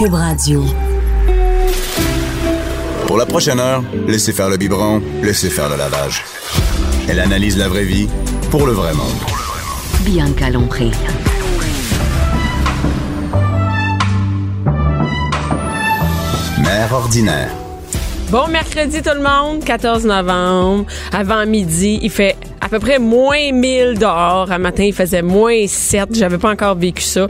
Cube Radio. Pour la prochaine heure, laissez faire le biberon, laissez faire le lavage. Elle analyse la vraie vie pour le vrai monde. Bianca Lompré. Mère ordinaire. Bon mercredi tout le monde, 14 novembre, avant midi, il fait à peu près moins 1000 dehors. Un matin, il faisait moins 7. J'avais pas encore vécu ça.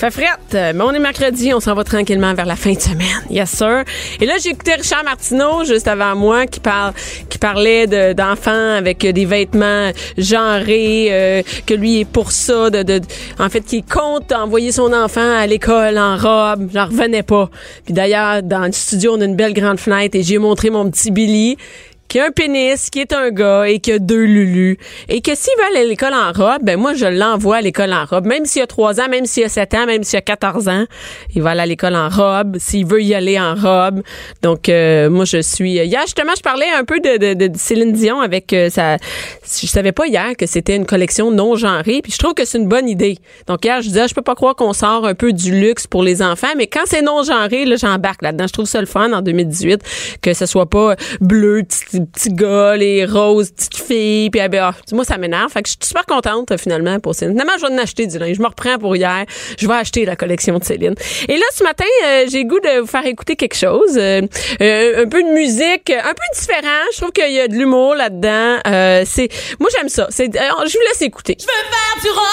Fait frette, mais on est mercredi, on s'en va tranquillement vers la fin de semaine. Yes sir. Et là, j'ai écouté Richard Martineau juste avant moi qui parle qui parlait de, d'enfants avec des vêtements genrés euh, que lui est pour ça de, de en fait qui compte envoyer son enfant à l'école en robe, j'en revenais pas. Puis d'ailleurs, dans le studio, on a une belle grande fenêtre et j'ai montré mon petit Billy qui a un pénis, qui est un gars et qui a deux lulus. Et que s'il veut aller à l'école en robe, ben moi, je l'envoie à l'école en robe. Même s'il a trois ans, même s'il a sept ans, même s'il a 14 ans, il va aller à l'école en robe. S'il veut y aller en robe. Donc, euh, moi, je suis... Hier, justement, je parlais un peu de, de, de Céline Dion avec euh, sa... Je savais pas hier que c'était une collection non genrée. Puis je trouve que c'est une bonne idée. Donc, hier, je disais, je peux pas croire qu'on sort un peu du luxe pour les enfants. Mais quand c'est non genré, là, j'embarque là-dedans. Je trouve ça le fun en 2018 que ce soit pas bleu, petit petits gars, les roses, petites filles, puis ah, moi ça m'énerve. Fait que je suis super contente finalement pour Céline. Finalement, je vais en acheter du linge. Je me reprends pour hier. Je vais acheter la collection de Céline. Et là, ce matin, euh, j'ai goût de vous faire écouter quelque chose, euh, euh, un peu de musique, un peu différent. Je trouve qu'il y a de l'humour là-dedans. c'est, moi j'aime ça. C'est, je vous laisse écouter. Je veux faire du rock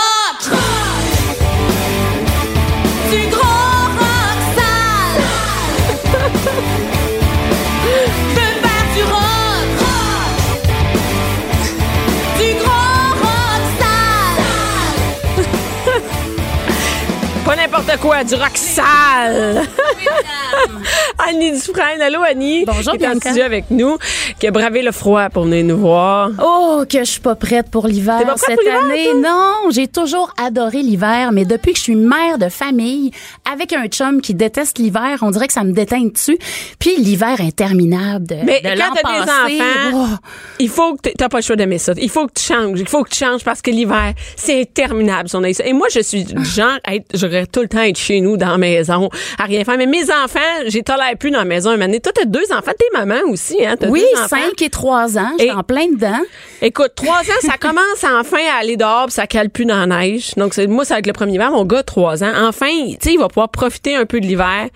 n'importe quoi, du rock sale. Annie Dufresne. Allô, Annie. Bonjour, Qui est en studio avec nous, qui a bravé le froid pour venir nous voir. Oh, que je suis pas prête pour l'hiver cette pour année. Non, j'ai toujours adoré l'hiver, mais depuis que je suis mère de famille, avec un chum qui déteste l'hiver, on dirait que ça me déteint dessus. Puis l'hiver interminable de, Mais de quand t'as des enfants, oh, il faut que t'a- t'as pas le choix d'aimer ça. Il faut que tu changes. Il faut que tu changes parce que l'hiver, c'est interminable. Et moi, je suis genre, j'aurais tout le temps être chez nous dans la maison, à rien faire. Mais mes enfants, j'ai tolère plus dans la maison. Année. Toi, t'as deux enfants, t'es maman aussi, hein? T'as oui, deux. 5 et 3 ans, je suis Et- en plein dedans. Écoute, trois ans, ça commence enfin à aller dehors, puis ça cale plus dans la neige. Donc, moi, c'est avec le premier hiver. Mon gars, trois ans. Enfin, tu sais, il va pouvoir profiter un peu de l'hiver.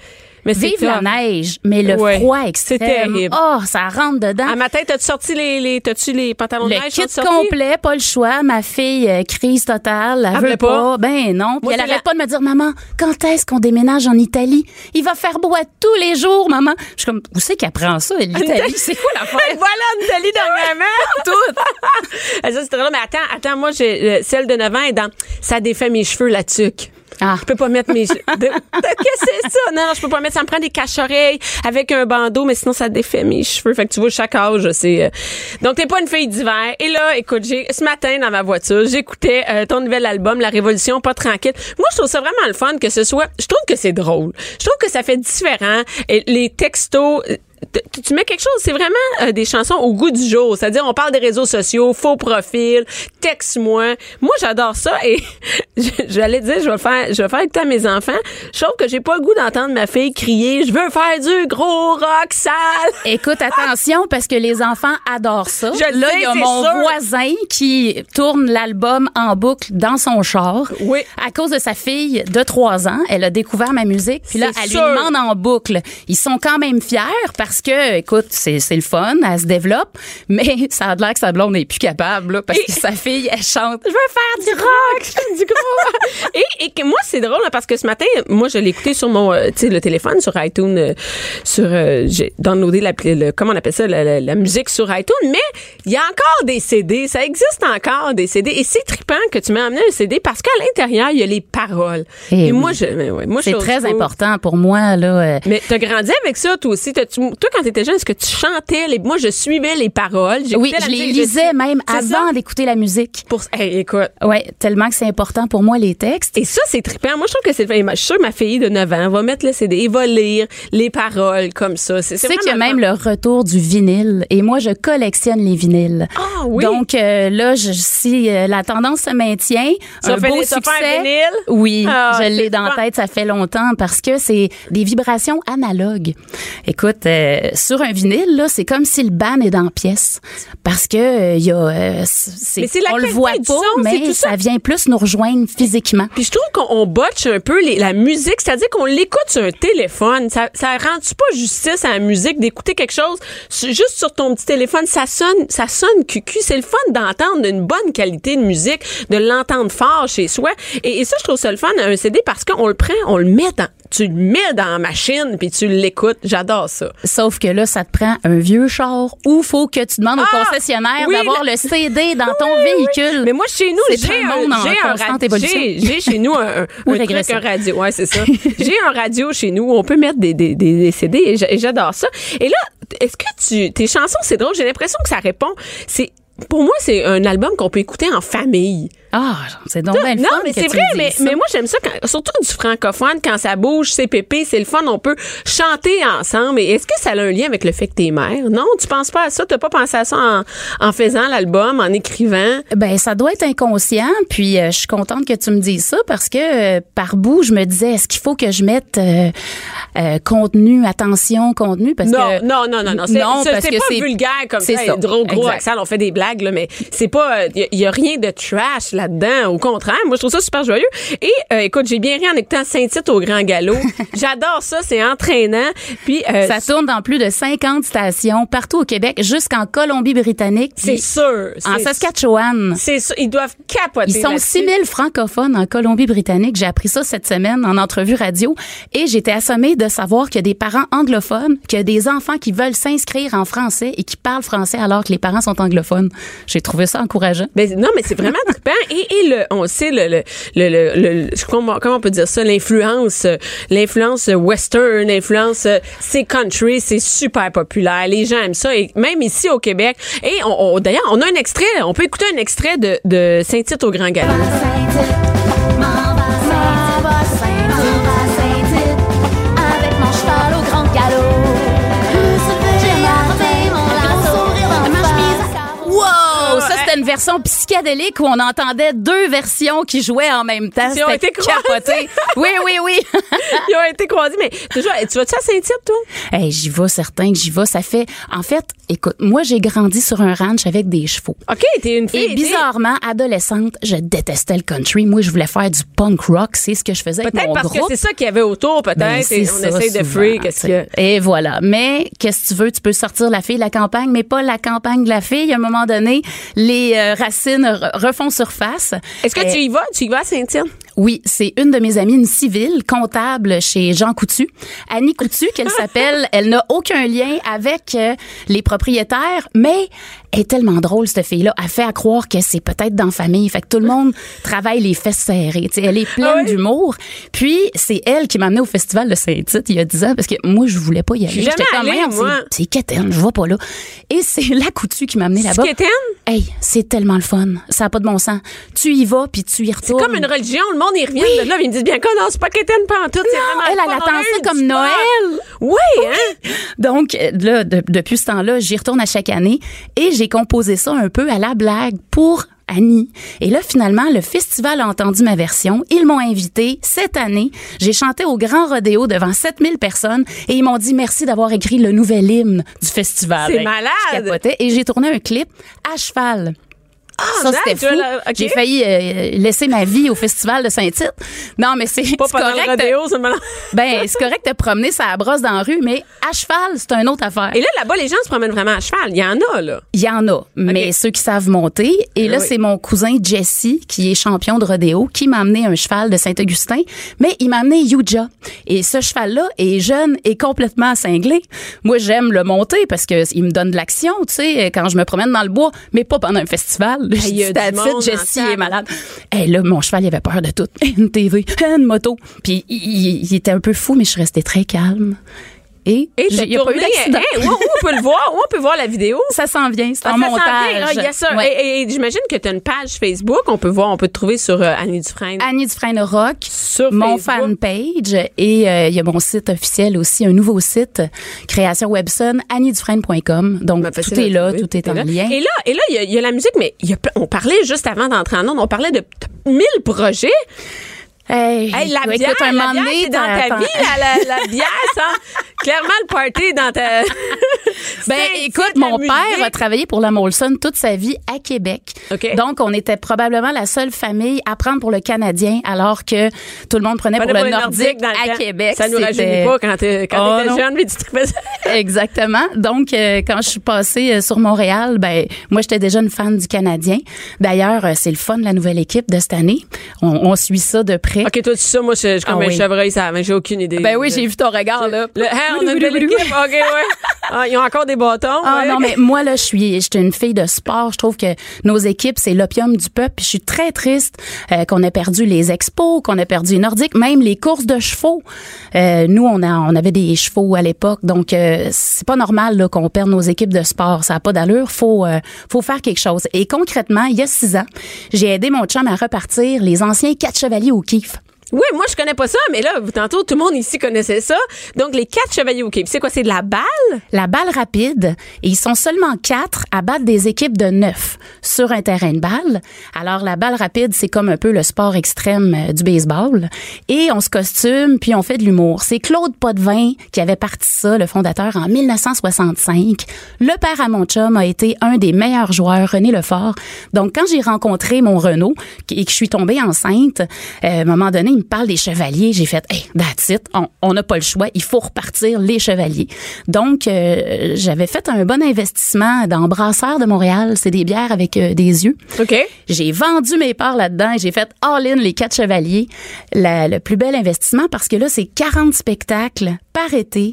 Mais c'est Vive la neige, mais le Ouais. froid C'est extrême. terrible. Oh, ça rentre dedans. À matin, t'as-tu sorti les, les, t'as-tu les pantalons de Le neige? kit sont-ils sortis? complet, pas le choix. Ma fille, euh, crise totale. Elle Elle veut veut pas? pas? Ben non. Puis Moi, elle c'est arrête la- pas de me dire, maman, quand est-ce qu'on déménage en Italie? Il va faire beau à tous les jours, maman. Je suis comme, où c'est qu'elle prend ça, l'Italie? C'est quoi l'affaire? voilà, en Italie dernièrement. Tout. ça, c'est très. Mais attends, attends, moi, j'ai, euh, celle de 9 ans est dans, ça défait mes cheveux, la tuque. Ah. Je peux pas mettre mes Qu'est-ce que c'est ça? Non, non, je peux pas mettre. Ça me prend des cache-oreilles avec un bandeau, mais sinon, ça défait mes cheveux. Fait que tu vois, chaque âge, c'est. euh, Donc, t'es pas une fille d'hiver. Et là, écoute, j'ai, ce matin, dans ma voiture, j'écoutais euh, ton nouvel album, La Révolution, pas tranquille. Moi, je trouve ça vraiment le fun que ce soit. Je trouve que c'est drôle. Je trouve que ça fait différent. Et les textos. Tu- tu mets quelque chose, c'est vraiment euh, des chansons au goût du jour. C'est-à-dire, on parle des réseaux sociaux, faux profil, texte-moi. Moi, j'adore ça et j'allais dire, je vais faire, je vais faire écouter à mes enfants. Je trouve que j'ai pas le goût d'entendre ma fille crier, je veux faire du gros rock sale. Écoute, attention, parce que les enfants adorent ça. Je Là, il y a mon sûr. voisin qui tourne l'album en boucle dans son char. Oui. À cause de sa fille de 3 ans, elle a découvert ma musique. Puis là, elle sûr. lui demande en boucle. Ils sont quand même fiers parce parce que, écoute, c'est c'est le fun, elle se développe, mais ça a l'air que sa blonde n'est plus capable, là, parce que sa fille, elle chante. Je veux faire du rock! du gros. et, et que moi, c'est drôle hein, parce que ce matin, moi, je l'ai écouté sur mon, euh, tu sais, le téléphone, sur iTunes, euh, sur, euh, j'ai downloadé la, le, comment on appelle ça, la, la- la musique sur iTunes, mais il y a encore des CD, ça existe encore des CD, et c'est trippant que tu m'as amené un CD parce qu'à l'intérieur, il y a les paroles. Eh et moi, oui. je, ouais, moi, je C'est suis très important pour moi, là. euh, Mais t'as grandi avec ça, toi aussi. T'as-tu- toi, quand t'étais jeune, est-ce que tu chantais les, moi, je suivais les paroles. oui, la je les lisais sais- même ça? avant d'écouter la musique. Pour, hey, écoute. Ouais, tellement que c'est important pour moi, les textes. Et ça, c'est trippant. Moi, je trouve que c'est. Je suis sûre que ma fille de 9 ans va mettre le CD et va lire les paroles comme ça. C'est Tu sais qu'il y a même le retour du vinyle et moi je collectionne les vinyles. Ah oui? Donc euh, là je, si euh, la tendance se maintient, Tu un vas beau tu faire succès. un vinyle? Oui, Ah, je l'ai dans la tête, ça fait longtemps parce que c'est des vibrations analogues. Écoute, euh, sur un vinyle c'est comme si le ban est dans la pièce parce que euh, il y a euh, Mais c'est la on le voit pas son, mais ça. ça vient plus nous rejoindre physiquement. Puis je trouve qu'on on botche un peu les- la musique, c'est-à-dire qu'on l'écoute sur un téléphone. Ça, ça rend-tu pas justice à la musique d'écouter quelque chose juste sur ton petit téléphone? Ça sonne, ça sonne cucu. C'est le fun d'entendre une bonne qualité de musique, de l'entendre fort chez soi. Et, et ça, je trouve ça le fun, un CD, parce qu'on le prend, on le met dans, tu le mets dans la machine, puis tu l'écoutes. J'adore ça. Sauf que là, ça te prend un vieux char ou faut que tu demandes au Ah! concessionnaire Oui, d'avoir le- le CD dans ton Oui, véhicule. Mais moi, chez nous, j'ai un un, j'ai un chez nous un, un, Ou un truc, régression. un radio. Ouais, c'est ça. j'ai un radio chez nous où on peut mettre des, des, des, des CD et j'adore ça. Et là, est-ce que tu, tes chansons, c'est drôle, j'ai l'impression que ça répond, c'est, pour moi, c'est un album qu'on peut écouter en famille. Ah, c'est donc bien le non, fun mais c'est vrai, mais, mais moi, j'aime ça, quand, surtout du francophone, quand ça bouge, c'est pépé, c'est le fun, on peut chanter ensemble. Et est-ce que ça a un lien avec le fait que t'es mère? Non, tu penses pas à ça? T'as pas pensé à ça en, en faisant l'album, en écrivant? Ben, ça doit être inconscient. Puis, euh, je suis contente que tu me dises ça parce que euh, par bout, je me disais, est-ce qu'il faut que je mette euh, contenu, attention, contenu, parce non, que non, non, non, non, c'est Non, c'est- parce c'est que pas c'est- vulgaire comme ça, ça. gros gros Exact. accent, on fait des blagues là, mais c'est pas il y, a rien de trash là-dedans, au contraire, moi je trouve ça super joyeux. Et euh, écoute, j'ai bien ri en écoutant Saint-Tite au Grand Galop. J'adore ça, c'est entraînant. Puis euh, ça tourne dans plus de 50 stations partout au Québec, jusqu'en Colombie-Britannique, c'est sûr, en Saskatchewan. C'est sûr, ils doivent capoter. Ils sont là-dessus. 6000 francophones en Colombie-Britannique. J'ai appris ça cette semaine en entrevue radio et j'étais assommée de savoir qu'il y a des parents anglophones, qu'il y a des enfants qui veulent s'inscrire en français et qui parlent français alors que les parents sont anglophones. J'ai trouvé ça encourageant. Non, mais c'est vraiment trippant. Et, et le, on sait, le, le, le, le, comment, comment on peut dire ça, l'influence, l'influence western, l'influence, c'est country, c'est super populaire. Les gens aiment ça. Et même ici au Québec. Et on, on- d'ailleurs, on a un extrait, on peut écouter un extrait de, de Saint-Tite au Grand Galop. Une version psychédélique où on entendait deux versions qui jouaient en même temps. Qui ont été capoté. Oui, oui, oui. Ils ont été croisés. Mais toujours, tu vas-tu à Saint-Tite, toi? hey, j'y vais, certain que j'y vais. Ça fait, en fait, écoute, moi, j'ai grandi sur un ranch avec des chevaux. OK, t'es une fille. Et bizarrement, adolescente, je détestais le country. Moi, je voulais faire du punk rock. C'est ce que je faisais avec Peut-être mon parce groupe. que c'est ça qu'il y avait autour, peut-être. Ben, et on ça, essaye de freak. Qu'est-ce que. Et voilà. Mais qu'est-ce que tu veux? Tu peux sortir la fille de la campagne, mais pas la campagne de la fille. À un moment donné, les euh, racines re- refont surface. Est-ce que Euh, tu y vas? Tu y vas à? Oui, c'est une de mes amies, une civile, comptable chez Jean Coutu. Annie Coutu, qu'elle s'appelle. Elle n'a aucun lien avec euh, les propriétaires, mais elle est tellement drôle, cette fille-là. Elle fait à croire que c'est peut-être dans la famille. Fait que tout le monde travaille les fesses serrées. Tu sais, elle est pleine Ah oui? d'humour. Puis, c'est elle qui m'a amenée au festival de Saint-Tite il y a 10 ans parce que moi, je voulais pas y aller. J'étais Voyons, moi. c'est- C'est quétaine, je vais pas là. Et c'est la Coutu qui m'a amenée là-bas. quétaine? Hey, c'est tellement le fun. Ça a pas de bon sens. Tu y vas, puis tu y C'est retournes. comme une religion, le monde de là, ils me disent bien que non, c'est pas qu'Étienne Pantoute, c'est vraiment elle, le elle attend ça comme. Noël. Oui, hein? Donc, euh, là, de- depuis ce temps-là, j'y retourne à chaque année et j'ai composé ça un peu à la blague pour Annie. Et là, finalement, le festival a entendu ma version. Ils m'ont invité cette année. J'ai chanté au Grand Rodéo devant 7000 personnes et ils m'ont dit merci d'avoir écrit le nouvel hymne du festival. C'est Ben, malade. je capotais. Et j'ai tourné un clip à cheval. Ça, nice, c'était fou. J'ai failli euh, laisser ma vie au festival de Saint-Tite. Non, mais c'est Pas correct. rodéo. Ben, c'est correct de promener sa brosse dans la rue, mais à cheval, c'est une autre affaire. Et là, là-bas, les gens se promènent vraiment à cheval. Il y en a, là. Il y en a, mais ceux qui savent monter. Et là, Oui. c'est mon cousin Jesse, qui est champion de rodéo, qui m'a amené un cheval de Saint-Augustin, mais il m'a amené Yuja. Et ce cheval-là est jeune et complètement cinglé. Moi, j'aime le monter parce que il me donne de l'action, tu sais, quand je me promène dans le bois, mais pas pendant un festival. Je il y a dis, du That's it, monde Jesse en salle. est malade. Et là, mon cheval, il avait peur de tout. Une TV, une moto. Puis il, il- il était un peu fou, mais je restée très calme. Et, Et il y a pas eu d'accident. où, où on peut le voir? Où on peut voir la vidéo? Ça s'en vient, c'est Ah, en ça s'en montage. vient. Ah, il y a ça. Ouais. Et, et j'imagine que tu as une page Facebook. On peut voir, on peut te trouver sur euh, Annie Dufresne. Annie Dufresne Rock, Sur mon Facebook. fanpage et euh, il y a mon site officiel aussi, un nouveau site, création Webson, anniedufresne.com. Donc Ben, tout est là, tout est en là. lien. Et là, et là, il y a- il y, a la musique, mais y a on parlait juste avant d'entrer en onde, on parlait de mille projets. Hey, Hey, la écoute, bière, un la moment bière, c'est dans ta vie, la, la, la bière, ça. Clairement, le party est dans ta... Ben, écoute, de mon père a travaillé pour la Molson toute sa vie à Québec. Donc, on était probablement la seule famille à prendre pour le Canadien, alors que tout le monde prenait pour, pour le Nordique, à. Québec. Ça nous rajeunit pas quand t'es quand Oh, jeune, mais tu te. Exactement. Donc, euh, quand je suis passée euh, sur Montréal, ben moi, j'étais déjà une fan du Canadien. D'ailleurs, euh, c'est le fun, la nouvelle équipe de cette année. On, on suit ça de près. OK, toi, tu sais ça, moi, je je suis comme Ah un oui. chevreuil, ça, mais j'ai aucune idée. Ben oui, j'ai vu ton regard, là. Le, on a une belle équipe. OK, ouais. Ah, ils ont encore des bâtons. Ah ouais. non, mais moi, là, je suis, je suis une fille de sport. Je trouve que nos équipes, c'est l'opium du peuple. Puis je suis très triste euh, qu'on ait perdu les expos, qu'on ait perdu les nordiques, même les courses de chevaux. Euh, nous, on, a, on avait des chevaux à l'époque. Donc, euh, c'est pas normal là, qu'on perde nos équipes de sport. Ça n'a pas d'allure. Faut, euh, faut faire quelque chose. Et concrètement, il y a six ans, j'ai aidé mon chum à repartir les anciens quatre chevaliers au kiff. Oui, moi, je connais pas ça, mais là, tantôt, tout le monde ici connaissait ça. Donc, les quatre chevaliers au Québec, c'est quoi? C'est de la balle? la balle rapide et ils sont seulement quatre à battre des équipes de neuf sur un terrain de balle. Alors la balle rapide, c'est comme un peu le sport extrême euh, du baseball et on se costume puis on fait de l'humour. C'est Claude Potvin qui avait parti ça, le fondateur en 1965. Le père à mon chum a été un des meilleurs joueurs, René Lefort. Donc quand j'ai rencontré mon Renault et que je suis tombée enceinte, euh, à un moment donné, me parle des chevaliers, j'ai fait hey, that's it, on- n'a pas le choix, il faut repartir les chevaliers. Donc euh, j'avais fait un bon investissement dans Brasseur de Montréal, c'est des bières avec euh, des yeux. OK. J'ai vendu mes parts là-dedans et j'ai fait all-in les quatre chevaliers. La- le plus bel investissement parce que là, c'est 40 spectacles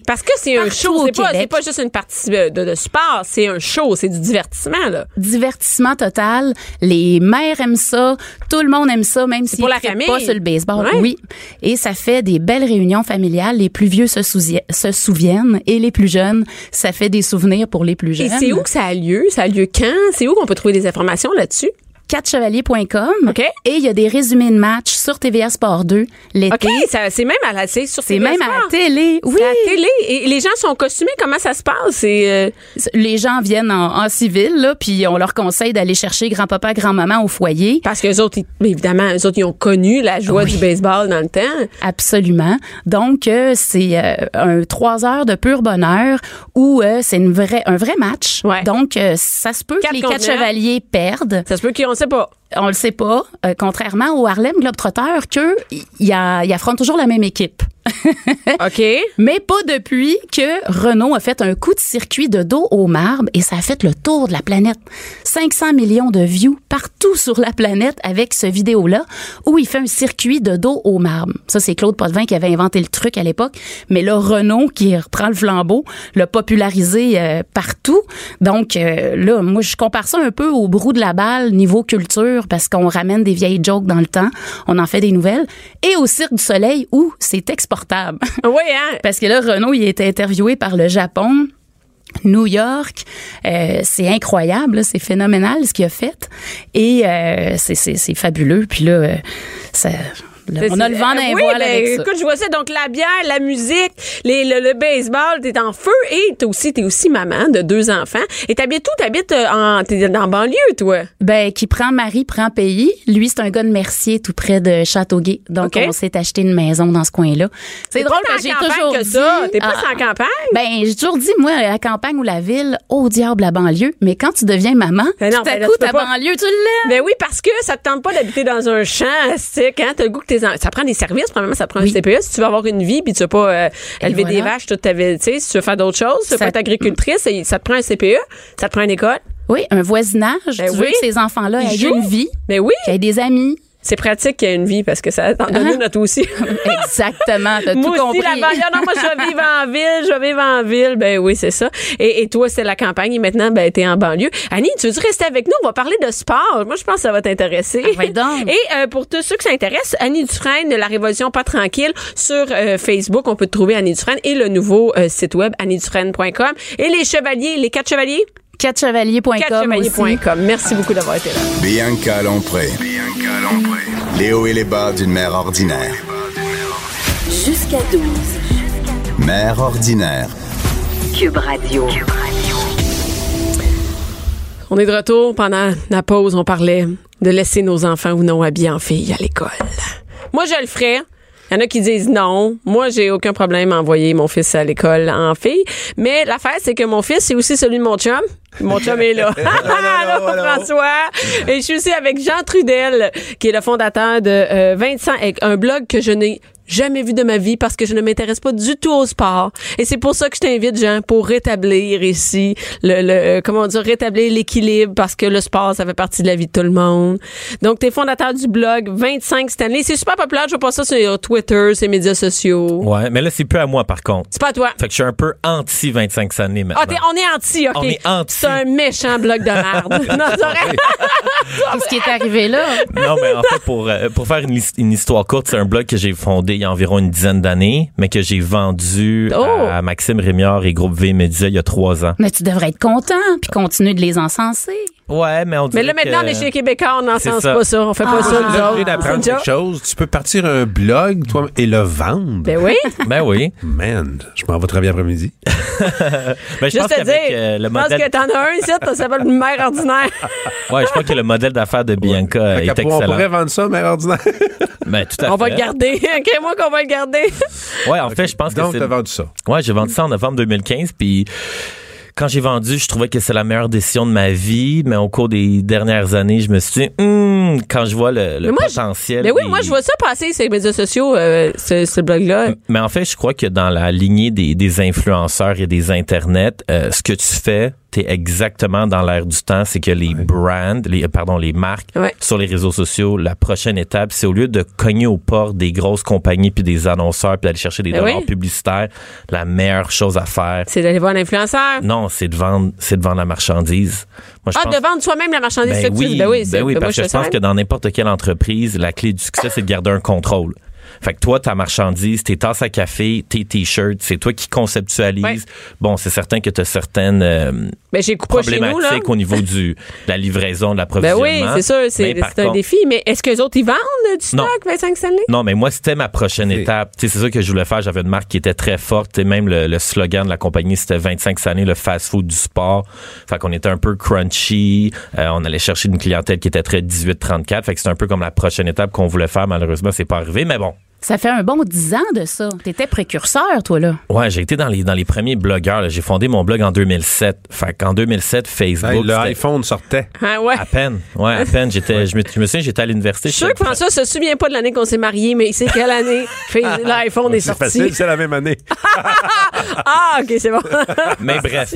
Parce que c'est un show, c'est pas, pas juste une partie de, de sport, c'est un show, c'est du divertissement, là. Divertissement total. Les mères aiment ça. Tout le monde aime ça, même s'ils pour la famille. pas sur le baseball. Ouais. Oui. Et ça fait des belles réunions familiales. Les plus vieux se, se souviennent et les plus jeunes, ça fait des souvenirs pour les plus jeunes. Et c'est où que ça a lieu? Ça a lieu quand? C'est où qu'on peut trouver des informations là-dessus? quatrechevaliers.com. OK. Et il y a des résumés de matchs sur TVA Sport 2 l'été. OK, c'est même à la, sur C'est même à la télé. Oui. C'est à la télé. Et les gens sont costumés. Comment ça se passe? C'est, euh, Les gens viennent en, en civil, là, puis on leur conseille d'aller chercher grand-papa, grand-maman au foyer. parce que les autres, ils- évidemment, eux autres, ils ont connu la joie Oui. du baseball dans le temps. Absolument. Donc, euh, c'est euh, un trois heures de pur bonheur où euh, c'est une vraie, un vrai match. Ouais. Donc, euh, ça se peut Quatre que les quatre chevaliers perdent. Ça se peut qu'on On le sait pas. Euh, contrairement au Harlem Globetrotter, qu'eux, ils affrontent toujours la même équipe. OK. Mais pas depuis que Renault a fait un coup de circuit de dos au marbre et ça a fait le tour de la planète. 500 millions de views partout sur la planète avec ce vidéo-là où il fait un circuit de dos au marbre. Ça, c'est Claude Potvin qui avait inventé le truc à l'époque. Mais là, Renault, qui reprend le flambeau, l'a popularisé euh, partout. Donc euh, là, moi, je compare ça un peu au brou de la balle niveau culture parce qu'on ramène des vieilles jokes dans le temps, on en fait des nouvelles. Et au Cirque du Soleil où c'est Oui, hein? Parce que là, Renault, il a été interviewé par le Japon. New York, euh, c'est incroyable, c'est phénoménal ce qu'il a fait et euh, c'est- c'est c'est fabuleux. Puis là, euh, ça, on a le vent d'un oui, voile ben, avec ça. Écoute, je vois ça. Donc, la bière, la musique, les, le, le baseball, t'es en feu et t'es aussi, t'es aussi maman de deux enfants. Et t'habites où? T'habites euh, en, t'es dans la banlieue, toi? Ben, qui prend mari, prend pays. Lui, c'est un gars de Mercier, tout près de Châteauguay. Donc, on s'est acheté une maison dans ce coin-là. C'est drôle pas que j'ai en toujours que dit... ça. T'es pas Ah, en campagne? Ben, j'ai toujours dit, moi, la campagne ou la ville, au diable la banlieue. Mais quand tu deviens maman, Ben non, tout à ben coup, tu ta banlieue, tu l'aimes. Ben oui, parce que ça te tente pas d'habiter dans un champ, c'est quand t'as le goût que tes ça prend des services, probablement ça prend Oui. un CPE si tu veux avoir une vie puis tu veux pas euh, élever des vaches toute ta vie, tu sais, si tu veux faire d'autres choses, tu veux Ça- pas être agricultrice, et ça te prend un CPE, ça te prend une école. Oui, un voisinage. Ben tu veux oui. que ces enfants-là Ils aient une vie, Mais oui, qu'ils aient des amis. C'est pratique qu'il y ait une vie parce que ça t'en donne une à toi aussi. Exactement, t'as tout moi compris. aussi, la non, moi, je vais vivre en ville, je vais vivre en ville. Ben oui, c'est ça. Et, et toi, c'est la campagne et maintenant, ben, t'es en banlieue. Annie, tu veux rester avec nous? On va parler de sport. Moi, je pense que ça va t'intéresser. Ah, ouais donc. Et euh, pour tous ceux que ça intéresse, Annie Dufresne, La Révolution pas tranquille, sur euh, Facebook, on peut te trouver Annie Dufresne et le nouveau euh, site web anniedufresne.com. Et les chevaliers, les quatre chevaliers, Quatrechevaliers.com aussi. quatrechevaliers.com. Merci beaucoup d'avoir été là. Bianca Lompré. Les hauts et les bas d'une mère ordinaire. Jusqu'à 12. Mère ordinaire. Cube Radio. On est de retour. Pendant la pause, on parlait de laisser nos enfants ou non habillés en filles à l'école. Moi, je le ferais. Il y en a qui disent non. Moi, j'ai aucun problème à envoyer mon fils à l'école en fille. Mais l'affaire, c'est que mon fils, c'est aussi celui de mon chum. Mon chum est là. Allô, François. Et je suis aussi avec Jean Trudel, qui est le fondateur de euh, Vincent, un blog que je n'ai jamais vu de ma vie parce que je ne m'intéresse pas du tout au sport. Et c'est pour ça que je t'invite, Jean, pour rétablir ici le, le euh, comment dire, rétablir l'équilibre parce que le sport, ça fait partie de la vie de tout le monde. Donc, t'es fondateur du blog 25 Stanley. C'est super populaire. Je vois pas ça sur Twitter, ces médias sociaux. Ouais, mais là, c'est plus à moi, par contre. C'est pas à toi. Fait que je suis un peu anti 25 années maintenant. Ah, t'es- on est anti, OK. On est anti. C'est un méchant blog de merde. non, c'est vrai. Qu'est-ce qui est arrivé là? Non, mais en fait, pour, euh, pour faire une histoire courte, c'est un blog que j'ai fondé il y a environ une dizaine d'années, mais que j'ai vendu Oh! à Maxime Rémiard et Groupe V Média il y a trois ans. Mais tu devrais être content puis continuer de les encenser. Ouais, mais on Mais dirait là, maintenant, que- on est chez Québécois, on n'en sens ça. pas ça. On fait pas ça, nous autres. d'apprendre quelque chose. Tu peux partir un blog, toi, et le vendre. Ben oui. Ben oui. Man, je m'en vais travailler après-midi. Ben, je Juste pense te dire, euh, le je pense modèle, que t'en as un ici, ça s'appelle une mère ordinaire. ouais, je crois que le modèle d'affaires de Bianca Fait est qu'après, on pourrait excellent. vendre ça, mère ordinaire. Ben, tout à On va fait. le garder. OK, moi qu'on va le garder. Ouais, en fait, je pense que Donc, c'est t'as vendu ça. Ouais, j'ai vendu ça en novembre 2015, puis quand j'ai vendu, je trouvais que c'est la meilleure décision de ma vie, mais au cours des dernières années, je me suis dit, Hum, quand je vois le, le Mais moi, je- potentiel. Mais oui, des- moi, je vois ça passer sur les médias sociaux, euh, ce, ce blog-là. Mais en fait, je crois que dans la lignée des, des influenceurs et des internets, euh, ce que tu fais, t'es exactement dans l'air du temps, c'est que les brands, les euh, pardon, les marques Ouais. sur les réseaux sociaux, la prochaine étape, c'est au lieu de cogner aux portes des grosses compagnies puis des annonceurs puis d'aller chercher des Ben dollars oui. publicitaires, la meilleure chose à faire, C'est d'aller voir l'influenceur. non, c'est de vendre, c'est de vendre la marchandise. Moi, je Ah, pense de vendre soi-même la marchandise, c'est ben tu oui, Ben oui, ben oui, ben parce que je pense que dans n'importe quelle entreprise, la clé du succès, c'est de garder un contrôle. Fait que toi, ta marchandise, tes tasses à café, tes t-shirts, c'est toi qui conceptualise. Ouais. Bon, c'est certain que tu as certaines euh, Ben, chez nous, problématiques au niveau du, de la livraison, de Ben l'approvisionnement. oui, c'est sûr, c'est c'est un contre- défi. Mais est-ce que les autres, ils vendent du Non. stock, 25 Stanley? Non, mais moi, c'était ma prochaine C'est- étape. Tu sais, c'est ça que je voulais faire. J'avais une marque qui était très forte. Et même le, le slogan de la compagnie, c'était 25 années, le fast-food du sport. Fait qu'on était un peu crunchy. Euh, on allait chercher une clientèle qui était très 18-34. Fait que c'était un peu comme la prochaine étape qu'on voulait faire. Malheureusement, c'est pas arrivé. Mais bon. Ça fait un bon 10 ans de ça. T'étais précurseur, toi, là. Ouais, j'ai été dans les, dans les premiers blogueurs. là. J'ai fondé mon blog en 2007. Fait qu'en 2007, Hey, Facebook. le c'était- iPhone sortait. Ah ouais. À peine. Ouais, à peine. J'étais, je me, je me souviens, j'étais à l'université. Je suis sûr que François se souvient pas de l'année qu'on s'est mariés, mais il sait quelle année l'iPhone est C'est sorti. facile, c'est la même année. Ah, OK, c'est bon. Mais bref,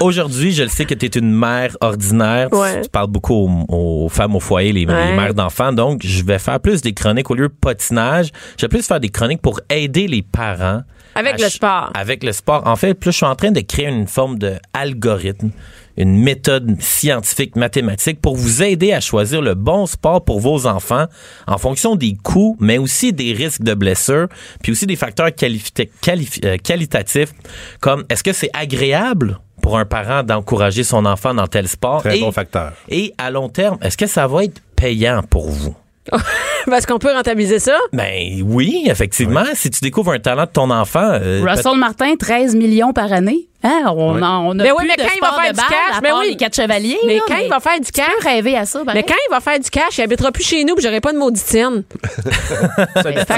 aujourd'hui, je le sais que tu es une mère ordinaire. Tu- Ouais. Tu, parles beaucoup aux, aux femmes au foyer, les, les mères d'enfants. Donc, je vais faire plus des chroniques au lieu de potinage. Je vais plus faire des chroniques pour aider les parents. Avec le sport. Avec le sport. En fait, plus je suis en train de créer une forme de algorithme, une méthode scientifique, mathématique pour vous aider à choisir le bon sport pour vos enfants en fonction des coûts, mais aussi des risques de blessures, puis aussi des facteurs euh, qualitatifs comme est-ce que c'est agréable pour un parent d'encourager son enfant dans tel sport? Très et, bon facteur. et à long terme, est-ce que ça va être payant pour vous? Parce qu'on peut rentabiliser ça? Ben oui, effectivement. Si tu découvres un talent de ton enfant, euh, Russell Martin, 13 millions par année. Hein, on, a, on a Ben oui, plus mais de quand il va faire de du balle, cash, ben part oui. les quatre chevaliers. Mais là, quand il va faire du tu cash. peux rêver à ça. Mais pareil. quand il va faire du cash, il habitera plus chez nous puis j'aurai pas de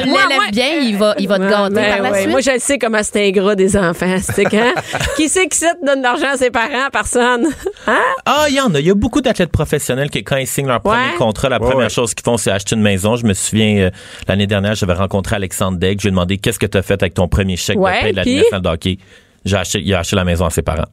tu l'élèves moi- bien, il va, il va te Ouais, gâter ben par la ouais. suite. Moi, je le sais comment c'est ingrat des enfants. C'est quand? qui c'est qui sait donne de l'argent à ses parents? Personne? Hein? Ah, il y en a. Il y a beaucoup d'athlètes professionnels qui, quand ils signent leur premier Ouais. contrat, la première ouais. chose qu'ils font, c'est acheter une maison. Je me souviens, euh, l'année dernière, j'avais rencontré Alexandre Degg. Je lui ai demandé qu'est-ce que tu as fait avec ton premier chèque Ouais, de paie de la de hockey? J'ai acheté, il a acheté la maison à ses parents.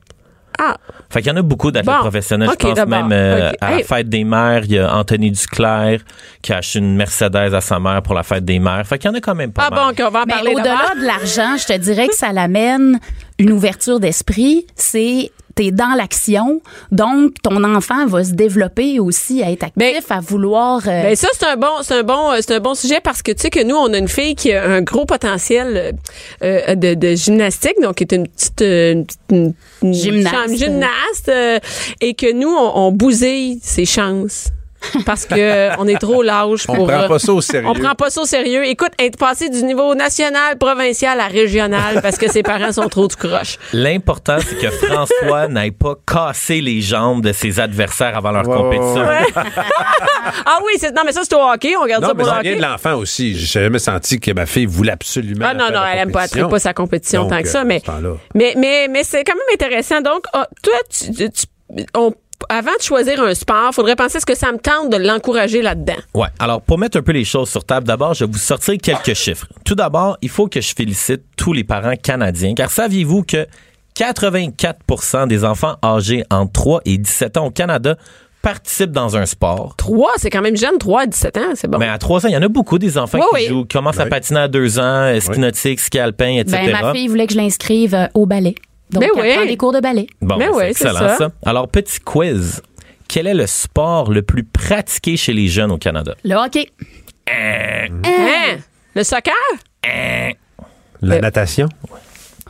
Ah, Fait qu'il y en a beaucoup d'athlètes Bon. professionnels. Je pense même euh, à la fête des mères, il y a Anthony Duclair qui a acheté une Mercedes à sa mère pour la fête des mères. Fait qu'il y en a quand même pas ah mal. bon, qu'on va en Mais parler au-delà de l'argent, je te dirais que ça l'amène une ouverture d'esprit. C'est t'es dans l'action, donc ton enfant va se développer aussi à être actif, Ben- à vouloir. euh, Ben ça c'est un bon c'est un bon c'est un bon sujet parce que tu sais que nous on a une fille qui a un gros potentiel euh, euh, de, de gymnastique donc qui est une petite euh, une, une- une Gymnaste. chambre- gymnaste euh, et que nous on, on bousille ses chances parce que euh, on est trop lâche On pour prend euh, pas ça au sérieux. on prend pas ça au sérieux. Écoute, être passé du niveau national, provincial à régional parce que ses parents sont trop du croche. L'important, c'est que François n'aille pas casser les jambes de ses adversaires avant leur compétition. ouais, Ah oui, c'est non mais ça c'est au hockey, on regarde Non, ça mais pour le hockey. de l'enfant aussi. J'ai jamais senti que ma fille voulait absolument. Ah non, non, la elle aime pas, elle pas sa compétition Donc, tant que ça, euh, mais, mais, mais, mais c'est quand même intéressant. Donc, ah, toi, tu, tu- tu- on- avant de choisir un sport, faudrait penser est-ce que ça me tente de l'encourager là-dedans. Ouais. Alors, pour mettre un peu les choses sur table, d'abord, je vais vous sortir quelques chiffres. Tout d'abord, il faut que je félicite tous les parents canadiens, car saviez-vous que 84% des enfants âgés entre 3 et 17 ans au Canada participent dans un sport? 3, c'est quand même jeune, 3 à 17 ans, c'est bon. Mais à 3 ans, il y en a beaucoup des enfants Oui, qui oui. jouent, commencent à patiner à 2 ans, ski nautique, ski alpin, etc. ben, ma fille voulait que je l'inscrive euh, au ballet. Donc, Ben elle oui. prend des cours de ballet. Bon, Mais c'est ouais, c'est excellent ça. ça. Alors, petit quiz. Quel est le sport le plus pratiqué chez les jeunes au Canada? Le hockey. Hein? Le soccer? La natation?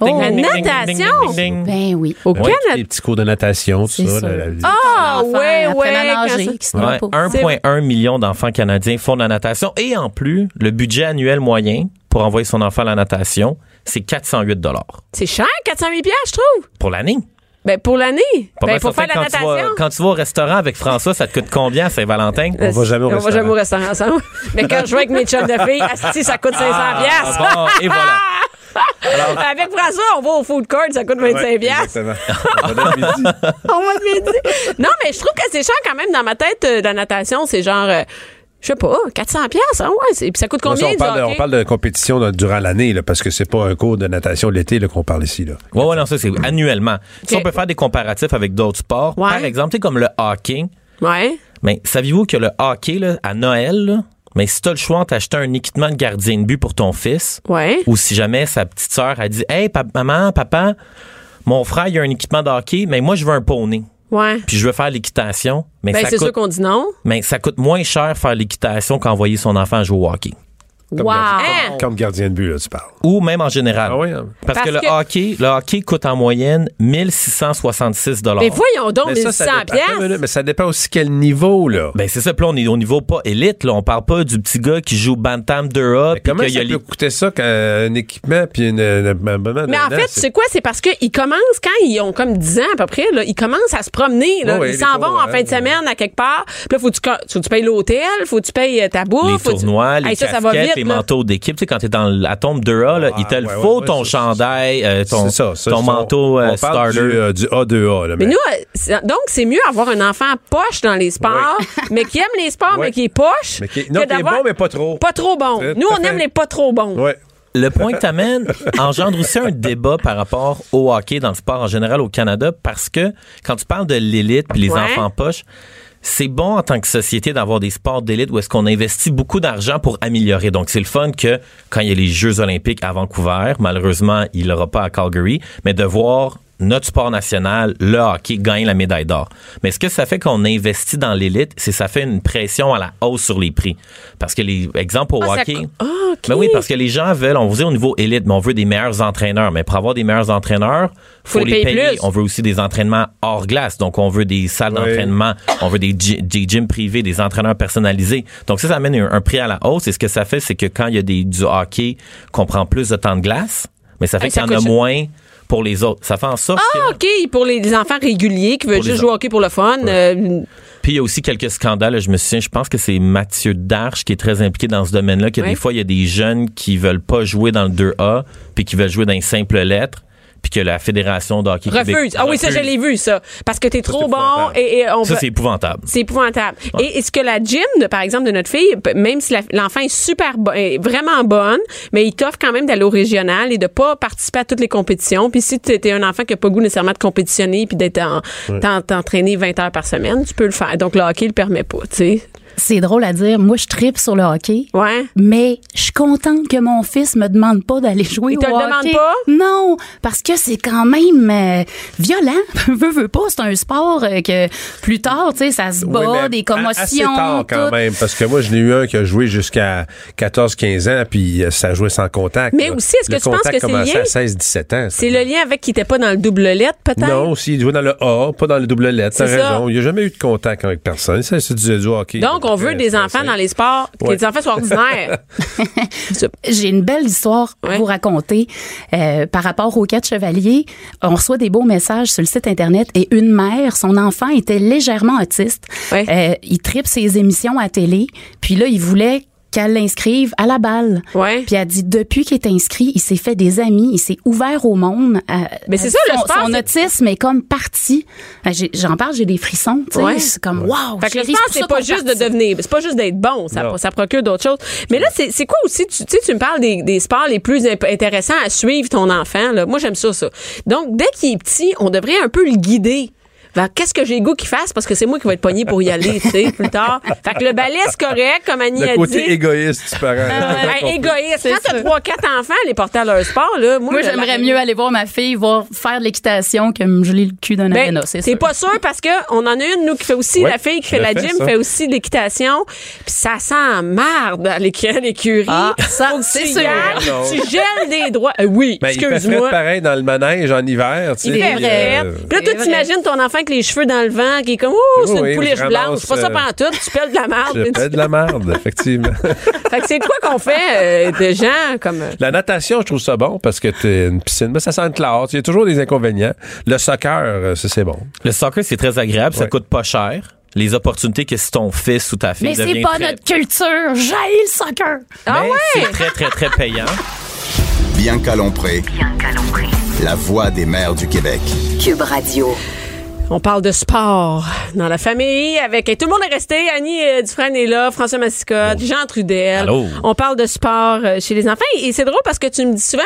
Oh, Ding, ding, ding, ding, natation? ding, ding, ding. ben oui. Au Ouais. Canada? Les petits cours de natation, tout C'est ça. la- la- Ah, L'enfant ouais, ouais. quand qui se Ouais, pas. 1,1 million d'enfants canadiens font de la natation et en plus, le budget annuel moyen pour envoyer son enfant à la natation, c'est 408 dollars C'est cher, 408 piastres, je trouve. pour l'année. Ben, pour l'année. Ben, pour faire la quand tu, vas, natation. quand tu vas au restaurant avec François, ça te coûte combien à Saint-Valentin? On va jamais au On va restaurant. jamais au restaurant ensemble. Mais quand je vais avec mes chums de filles, asti, ça coûte 500 piastres. Ah, bon, et voilà. Avec François, on va au food court, ça coûte 25 Ouais, exactement. On va midi. On va le midi. Non, mais je trouve que c'est cher quand même dans ma tête euh, de la natation. C'est genre, euh, je sais pas, 400 piastres. Hein, ouais. Puis ça coûte combien, on, parle de, on parle de compétition là, durant l'année, là, parce que c'est pas un cours de natation l'été là, qu'on parle ici. Là. Ouais, ouais, non, ça, c'est annuellement. Si on peut faire des comparatifs avec d'autres sports, Ouais. par exemple, tu sais, comme le hockey, Ouais. mais saviez-vous que le hockey, là, à Noël, là, mais si t'as le choix entre acheter un équipement de gardien de but pour ton fils, Ouais. ou si jamais sa petite sœur a dit Hey, maman, papa, mon frère, il a un équipement de hockey, mais moi, je veux un poney. Ouais. Puis je veux faire l'équitation. Mais, Ben, c'est sûr qu'on dit non. mais ça coûte moins cher faire l'équitation qu'envoyer son enfant jouer au hockey. Comme, Wow. gardien, Hein? comme gardien de but, là, tu parles. Ou même en général. Ah oui, hein? Parce, Parce que, le hockey, le hockey coûte en moyenne 1666 Mais voyons donc, Mais ça, 1600 ça dépend, une minute, mais ça dépend aussi quel niveau, là. Ben c'est ça, puis là on est au niveau pas élite, là, on parle pas du petit gars qui joue Bantam Dura puis Comment qu'il y ça a peut les coûter ça qu'un équipement puis une, une- un moment Mais en fait, sais quoi? C'est parce qu'ils commencent, quand ils ont comme 10 ans à peu près, là, ils commencent à se promener. Là. Ouais, ils s'en vont en hein, fin de semaine à quelque part. Puis là, faut que tu, faut que tu payes l'hôtel, faut que tu payes euh, ta bouffe. les faut que tu- tournois, les ça, ça casquettes, va vite, manteaux d'équipe, tu sais quand t'es dans la tombe Dura, là, Ah, il te le ouais, faut ouais, ton chandail, euh, ton, C'est ça, ça, ton manteau on, euh, on parle starter. Du, euh, du A2A, là. Mais nous, donc, c'est mieux avoir un enfant poche dans les sports, mais qui aime les sports, Ouais. mais qui est poche. Mais qui, que non, qui est bon, mais pas trop. Pas trop bon. Nous, on aime les pas trop bons. Ouais. Le point que t'amènes engendre aussi un débat par rapport au hockey dans le sport en général au Canada parce que quand tu parles de l'élite puis les Ouais. enfants poches, c'est bon en tant que société d'avoir des sports d'élite où est-ce qu'on investit beaucoup d'argent pour améliorer. Donc c'est le fun que quand il y a les Jeux olympiques à Vancouver, malheureusement il l'aura pas à Calgary, mais de voir notre sport national, le hockey, gagne la médaille d'or. Mais ce que ça fait qu'on investit dans l'élite, c'est que ça fait une pression à la hausse sur les prix. Parce que les exemples au Ah, ça hockey. co- Ah, OK. Ben oui, parce que les gens veulent, on vous dit au niveau élite, mais on veut des meilleurs entraîneurs. Mais pour avoir des meilleurs entraîneurs, faut, Faut les les payer. On veut aussi des entraînements hors glace. Donc, on veut des salles Oui. d'entraînement, on veut des, des gyms privés, des entraîneurs personnalisés. Donc, ça, ça amène un, un prix à la hausse. Et ce que ça fait, c'est que quand il y a des, du hockey, qu'on prend plus de temps de glace, mais ça fait Hey, ça qu'il y en a moins pour les autres. Ça fait en sorte que... Ah, OK, pour les, enfants réguliers qui veulent juste jouer au hockey pour le fun. euh, Puis il y a aussi quelques scandales. Je me souviens, je pense que c'est Mathieu Darche qui est très impliqué dans ce domaine-là, que Ouais. des fois, il y a des jeunes qui veulent pas jouer dans le 2A, puis qui veulent jouer dans les simples lettres, puis que la Fédération de hockey refuse. Québec Ah oui, ça, je l'ai vu, ça. Parce que t'es trop bon et, et on Ça, c'est épouvantable. C'est épouvantable. Et est-ce que la gym, de- par exemple, de notre fille, même si l'enfant est super bo- est vraiment bonne, mais il t'offre quand même d'aller au régional et de pas participer à toutes les compétitions. Puis si tu étais un enfant qui a pas le goût nécessairement de compétitionner puis d'être en, t'en- t'entraîner 20 heures par semaine, tu peux le faire. Donc le hockey le permet pas, tu sais. C'est drôle à dire. Moi, je tripe sur le hockey. Ouais. Mais je suis contente que mon fils me demande pas d'aller jouer Il au te hockey. demande pas? Non, parce que c'est quand même euh, violent. veux, veux pas, c'est un sport euh, que plus tard, tu sais, ça se bat, Oui, mais des a- commotions. Assez tard quand tout. même, parce que moi, je n'ai eu un qui a joué jusqu'à 14-15 ans, puis euh, ça jouait sans contact. Mais là. aussi, est-ce que tu penses que c'est lié? à 16-17 ans. C'est le lien avec qui était pas dans le double lettre, peut-être? Non, aussi, il jouait dans le A, pas dans le double lettre. T'as C'est ça. raison. Il n'y a jamais eu de contact avec personne. Ça, c'est du, du hockey. Donc, on veut des enfants dans les sports, que Ouais. les enfants soient ordinaires. J'ai une belle histoire Ouais. à vous raconter euh, par rapport au quatre chevaliers. On reçoit des beaux messages sur le site internet et une mère, son enfant était légèrement autiste. Ouais. Euh, il tripe ses émissions à télé, puis là il voulait qu'elle l'inscrive à la balle. Ouais. Puis elle dit depuis qu'il est inscrit, il s'est fait des amis, il s'est ouvert au monde. Euh, Mais c'est elle ça, le sport, son c'est- autisme est comme parti. Euh, j'ai- J'en parle, j'ai des frissons. tu sais. Ouais. C'est comme wow. Fait que le sport, c'est pas juste de devenir, c'est pas juste d'être bon, ça, Non. ça procure d'autres choses. Mais là, c'est c'est quoi aussi, tu sais, tu me parles des, des sports les plus intéressants à suivre ton enfant, là. Moi, j'aime ça, ça. Donc, dès qu'il est petit, on devrait un peu le guider. Qu'est-ce que j'ai le goût qu'il fasse? Parce que c'est moi qui vais être pogné pour y aller, tu sais, plus tard. Fait que le ballet, c'est correct, comme Annie a Le côté dit. égoïste du parent. Ben, égoïste. Quand t'as trois, quatre enfants, les porter à leur sport, là, moi, Moi, j'aimerais mieux aller voir ma fille voir faire de l'équitation que me geler le cul d'un Ben, aréna, c'est c'est sûr. pas sûr parce que on en a une nous qui fait aussi Ouais, la fille qui fait le la gym ça. fait aussi de l'équitation puis ça sent marde à l'écu- à l'écurie Ah, ça, c'est tu sûr. tu gèles des droits Euh, oui Ben, il excuse-moi pareil dans le manège en hiver. Tu il sais, puis, frais. euh, Puis là, vrai. t'imagines ton enfant avec les cheveux dans le vent, qui est comme, ouh, c'est Oui, une pouliche je blanche. C'est pas ça euh, pantoute, tu pèles de la marde. Je fais de la merde, effectivement. fait que c'est quoi qu'on fait euh, de gens comme. euh, La natation, je trouve ça bon parce que t'es une piscine, mais ça sent le clair. Il y a toujours des inconvénients. Le soccer, euh, ça c'est bon. Le soccer, c'est très agréable, ça Ouais. coûte pas cher. Les opportunités que si ton fils ou ta fille Mais c'est pas très- notre culture. J'haïs le soccer. Ah Mais ouais? c'est très, très, très payant. Bianca Lompré, Bianca Lompré. la voix des mères du Québec. Cube Radio. On parle de sport dans la famille avec et tout le monde est resté. Annie euh, Dufresne est là, François Massicotte, Jean Trudel. Allô. On parle de sport euh, chez les enfants et c'est drôle parce que tu me dis souvent,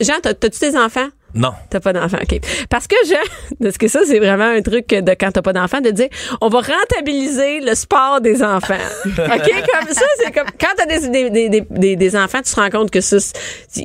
Jean, t'as- t'as-tu tes enfants? Non. T'as pas d'enfants, OK. Parce que Jean, parce que ça, c'est vraiment un truc de quand t'as pas d'enfants, de dire, on va rentabiliser le sport des enfants. OK? Comme ça, c'est comme, quand t'as des, des, des, des, enfants, tu te rends compte que ça,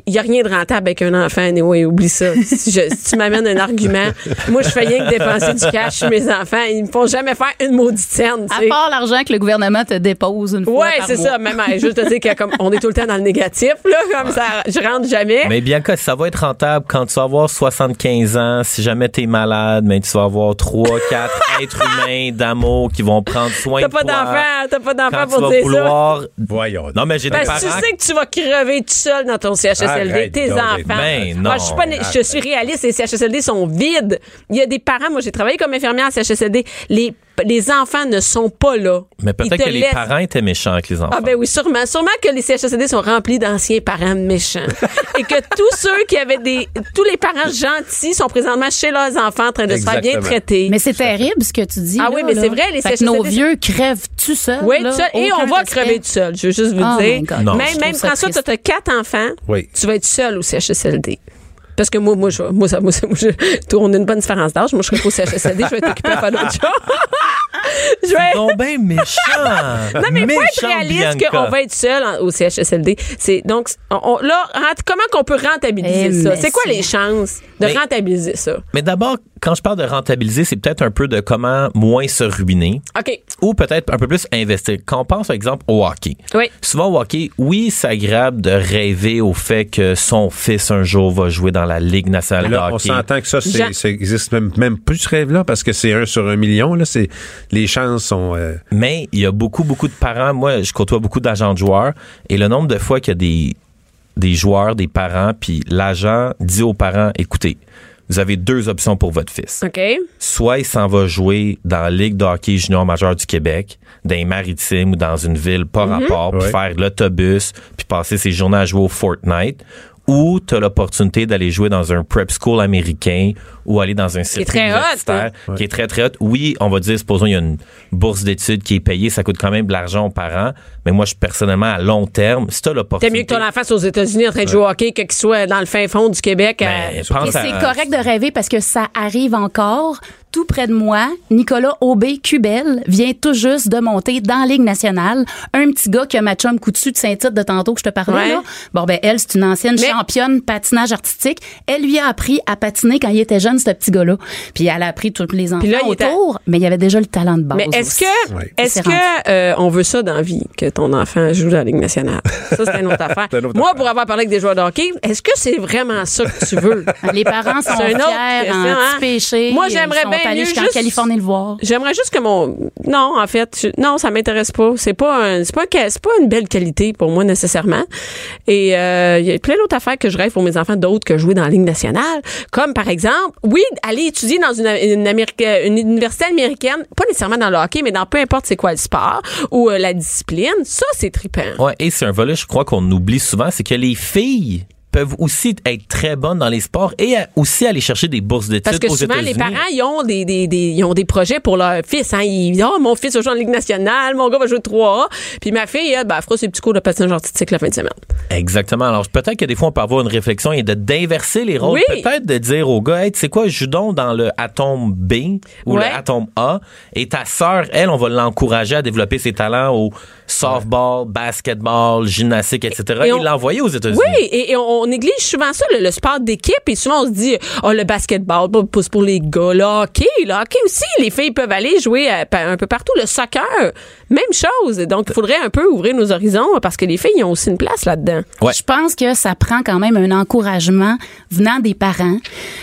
il y a rien de rentable avec un enfant. Anyway, oublie ça. Si, je- si tu m'amènes un argument, moi, je fais rien que dépenser du cash sur mes enfants. Ils me font jamais faire une maudite scène, À part l'argent que le gouvernement te dépose une fois Ouais, c'est ça. Même, juste te dire que comme on est tout le temps dans le négatif, là, comme ça, je rentre jamais. Mais bien que ça va être rentable quand tu vas avoir 75 ans, si jamais t'es malade, mais tu vas avoir 3, 4 êtres humains d'amour qui vont prendre soin T'as de pas toi. d'enfant, t'as pas d'enfant Quand tu pour vas dire ça. vouloir... Voyons. Non, mais j'ai des Ben, parents... tu sais que tu vas crever tout seul dans ton CHSLD, Arrête tes enfants. Ben, Moi, non, je suis pas, né- je suis réaliste, les CHSLD sont vides. Il y a des parents, moi j'ai travaillé comme infirmière à CHSLD, les, les enfants ne sont pas là. Mais peut-être que les laissent- parents étaient méchants avec les enfants. Ah ben oui, sûrement. Sûrement que les CHSLD sont remplis d'anciens parents méchants. Et que tous ceux qui avaient des... Tous les parents gentils sont présentement chez leurs enfants en train de se faire bien traiter. Mais c'est terrible ce que tu dis. Ah là, oui, mais c'est vrai, les Fait que nos vieux crèvent tout seuls. oui, tout seul. Et on va respect. crever tout seul. Je veux juste vous Oh dire. Même, même François, tu as quatre enfants. Oui. Tu vas être seul au CHSLD. Parce que moi, moi, je, moi, ça, moi, ça- moi, je- on a une bonne différence d'âge. Moi, je serais au CHSLD, je vais t'occuper à faire d'autres choses. je vais. Donc, ben méchant. Non, mais il faut être réaliste qu'on va être seul en- au CHSLD. C'est, donc, on- on- là, comment qu'on peut rentabiliser Eh, ça? C'est quoi les chances de Mais- rentabiliser ça? Mais d'abord, quand je parle de rentabiliser, c'est peut-être un peu de comment moins se ruiner OK. ou peut-être un peu plus investir. Quand on pense, par exemple, au hockey. Oui. Souvent au hockey, oui, c'est agréable de rêver au fait que son fils un jour va jouer dans la Ligue nationale Là, de on hockey. s'entend que ça, Jean- ça existe même, même plus ce rêve-là parce que c'est un sur un million. Là, c'est les chances sont. euh, Mais il y a beaucoup, beaucoup de parents. Moi, je côtoie beaucoup d'agents de joueurs et le nombre de fois qu'il y a des, des joueurs, des parents, puis l'agent dit aux parents, écoutez, vous avez deux options pour votre fils. OK. Soit il s'en va jouer dans la Ligue de hockey junior majeur du Québec, dans les maritimes ou dans une ville pas rapport, puis Ouais. faire l'autobus, puis passer ses journées à jouer au Fortnite. Ou tu as l'opportunité d'aller jouer dans un prep school américain ou aller dans un circuit très hot, universitaire hein? qui est très, très hot. Oui, on va dire, supposons, il y a une bourse d'études qui est payée, ça coûte quand même de l'argent aux parents. Mais moi, je personnellement, à long terme, si tu as T'es l'opportunité... mieux que ton enfant soit aux États-Unis en train de jouer au hockey que qu'il soit dans le fin fond du Québec. Ben, Et à- c'est correct de rêver parce que ça arrive encore. Tout près de moi, Nicolas Aubé Cubel vient tout juste de monter dans la Ligue nationale. Un petit gars qui a ma chum coutu de Saint-Tite de tantôt que je te parlais. Ouais. Là. Bon, ben elle, c'est une ancienne Mais- championne patinage artistique. Elle lui a appris à patiner quand il était jeune, ce petit gars-là. Puis elle a appris tous les enfants là, il était- autour, mais il y avait déjà le talent de base Mais est-ce que, Ouais. est-ce que euh, on veut ça dans la vie, que ton enfant joue dans la Ligue nationale? Ça, c'est une autre affaire. Une autre Moi, affaire. pour avoir parlé avec des joueurs de hockey, est-ce que c'est vraiment ça que tu veux? Les parents sont autre fiers, question, en hein? petit péché. Moi, j'aimerais bien allés mieux jusqu'en juste- Californie le voir. J'aimerais juste que mon non en fait je- non ça m'intéresse pas. C'est pas un- c'est pas un- c'est pas une belle qualité pour moi nécessairement. Et euh, il y a plein d'autres affaires que je rêve pour mes enfants d'autres que jouer dans la ligue nationale. Comme par exemple oui aller étudier dans une une, Amérique- une université américaine pas nécessairement dans le hockey mais dans peu importe c'est quoi le sport ou euh, la discipline ça c'est trippant. Ouais, et c'est un volet, je crois qu'on oublie souvent, c'est que les filles peuvent aussi être très bonnes dans les sports et à- aussi aller chercher des bourses d'études Parce que aux souvent, les parents, ils ont des, des, des- ils ont des projets pour leur fils. Hein. Ils disent, oh, mon fils va jouer en Ligue nationale, mon gars va jouer 3A. Puis ma fille, elle, ben, elle fera ses petits cours de patinage artistique la fin de semaine. Exactement. Alors, peut-être que des fois, on peut avoir une réflexion et de d'inverser les rôles. Oui. Peut-être de dire au gars, hey, tu sais quoi, joue donc dans le atome B ou Ouais. le atome A. Et ta sœur, elle, on va l'encourager à développer ses talents au softball, basketball, gymnastique, etc. Et Et, on- l'envoyer aux États-Unis. Oui, et, et on, on néglige souvent ça, le, le sport d'équipe. Et souvent, on se dit, oh, le basketball, pas pas pour les gars. Le hockey, le hockey aussi, les filles peuvent aller jouer à- pa- un peu partout. Le soccer, même chose. Donc, il faudrait un peu ouvrir nos horizons parce que les filles, ont aussi une place là-dedans. Ouais. Je pense que ça prend quand même un encouragement venant des parents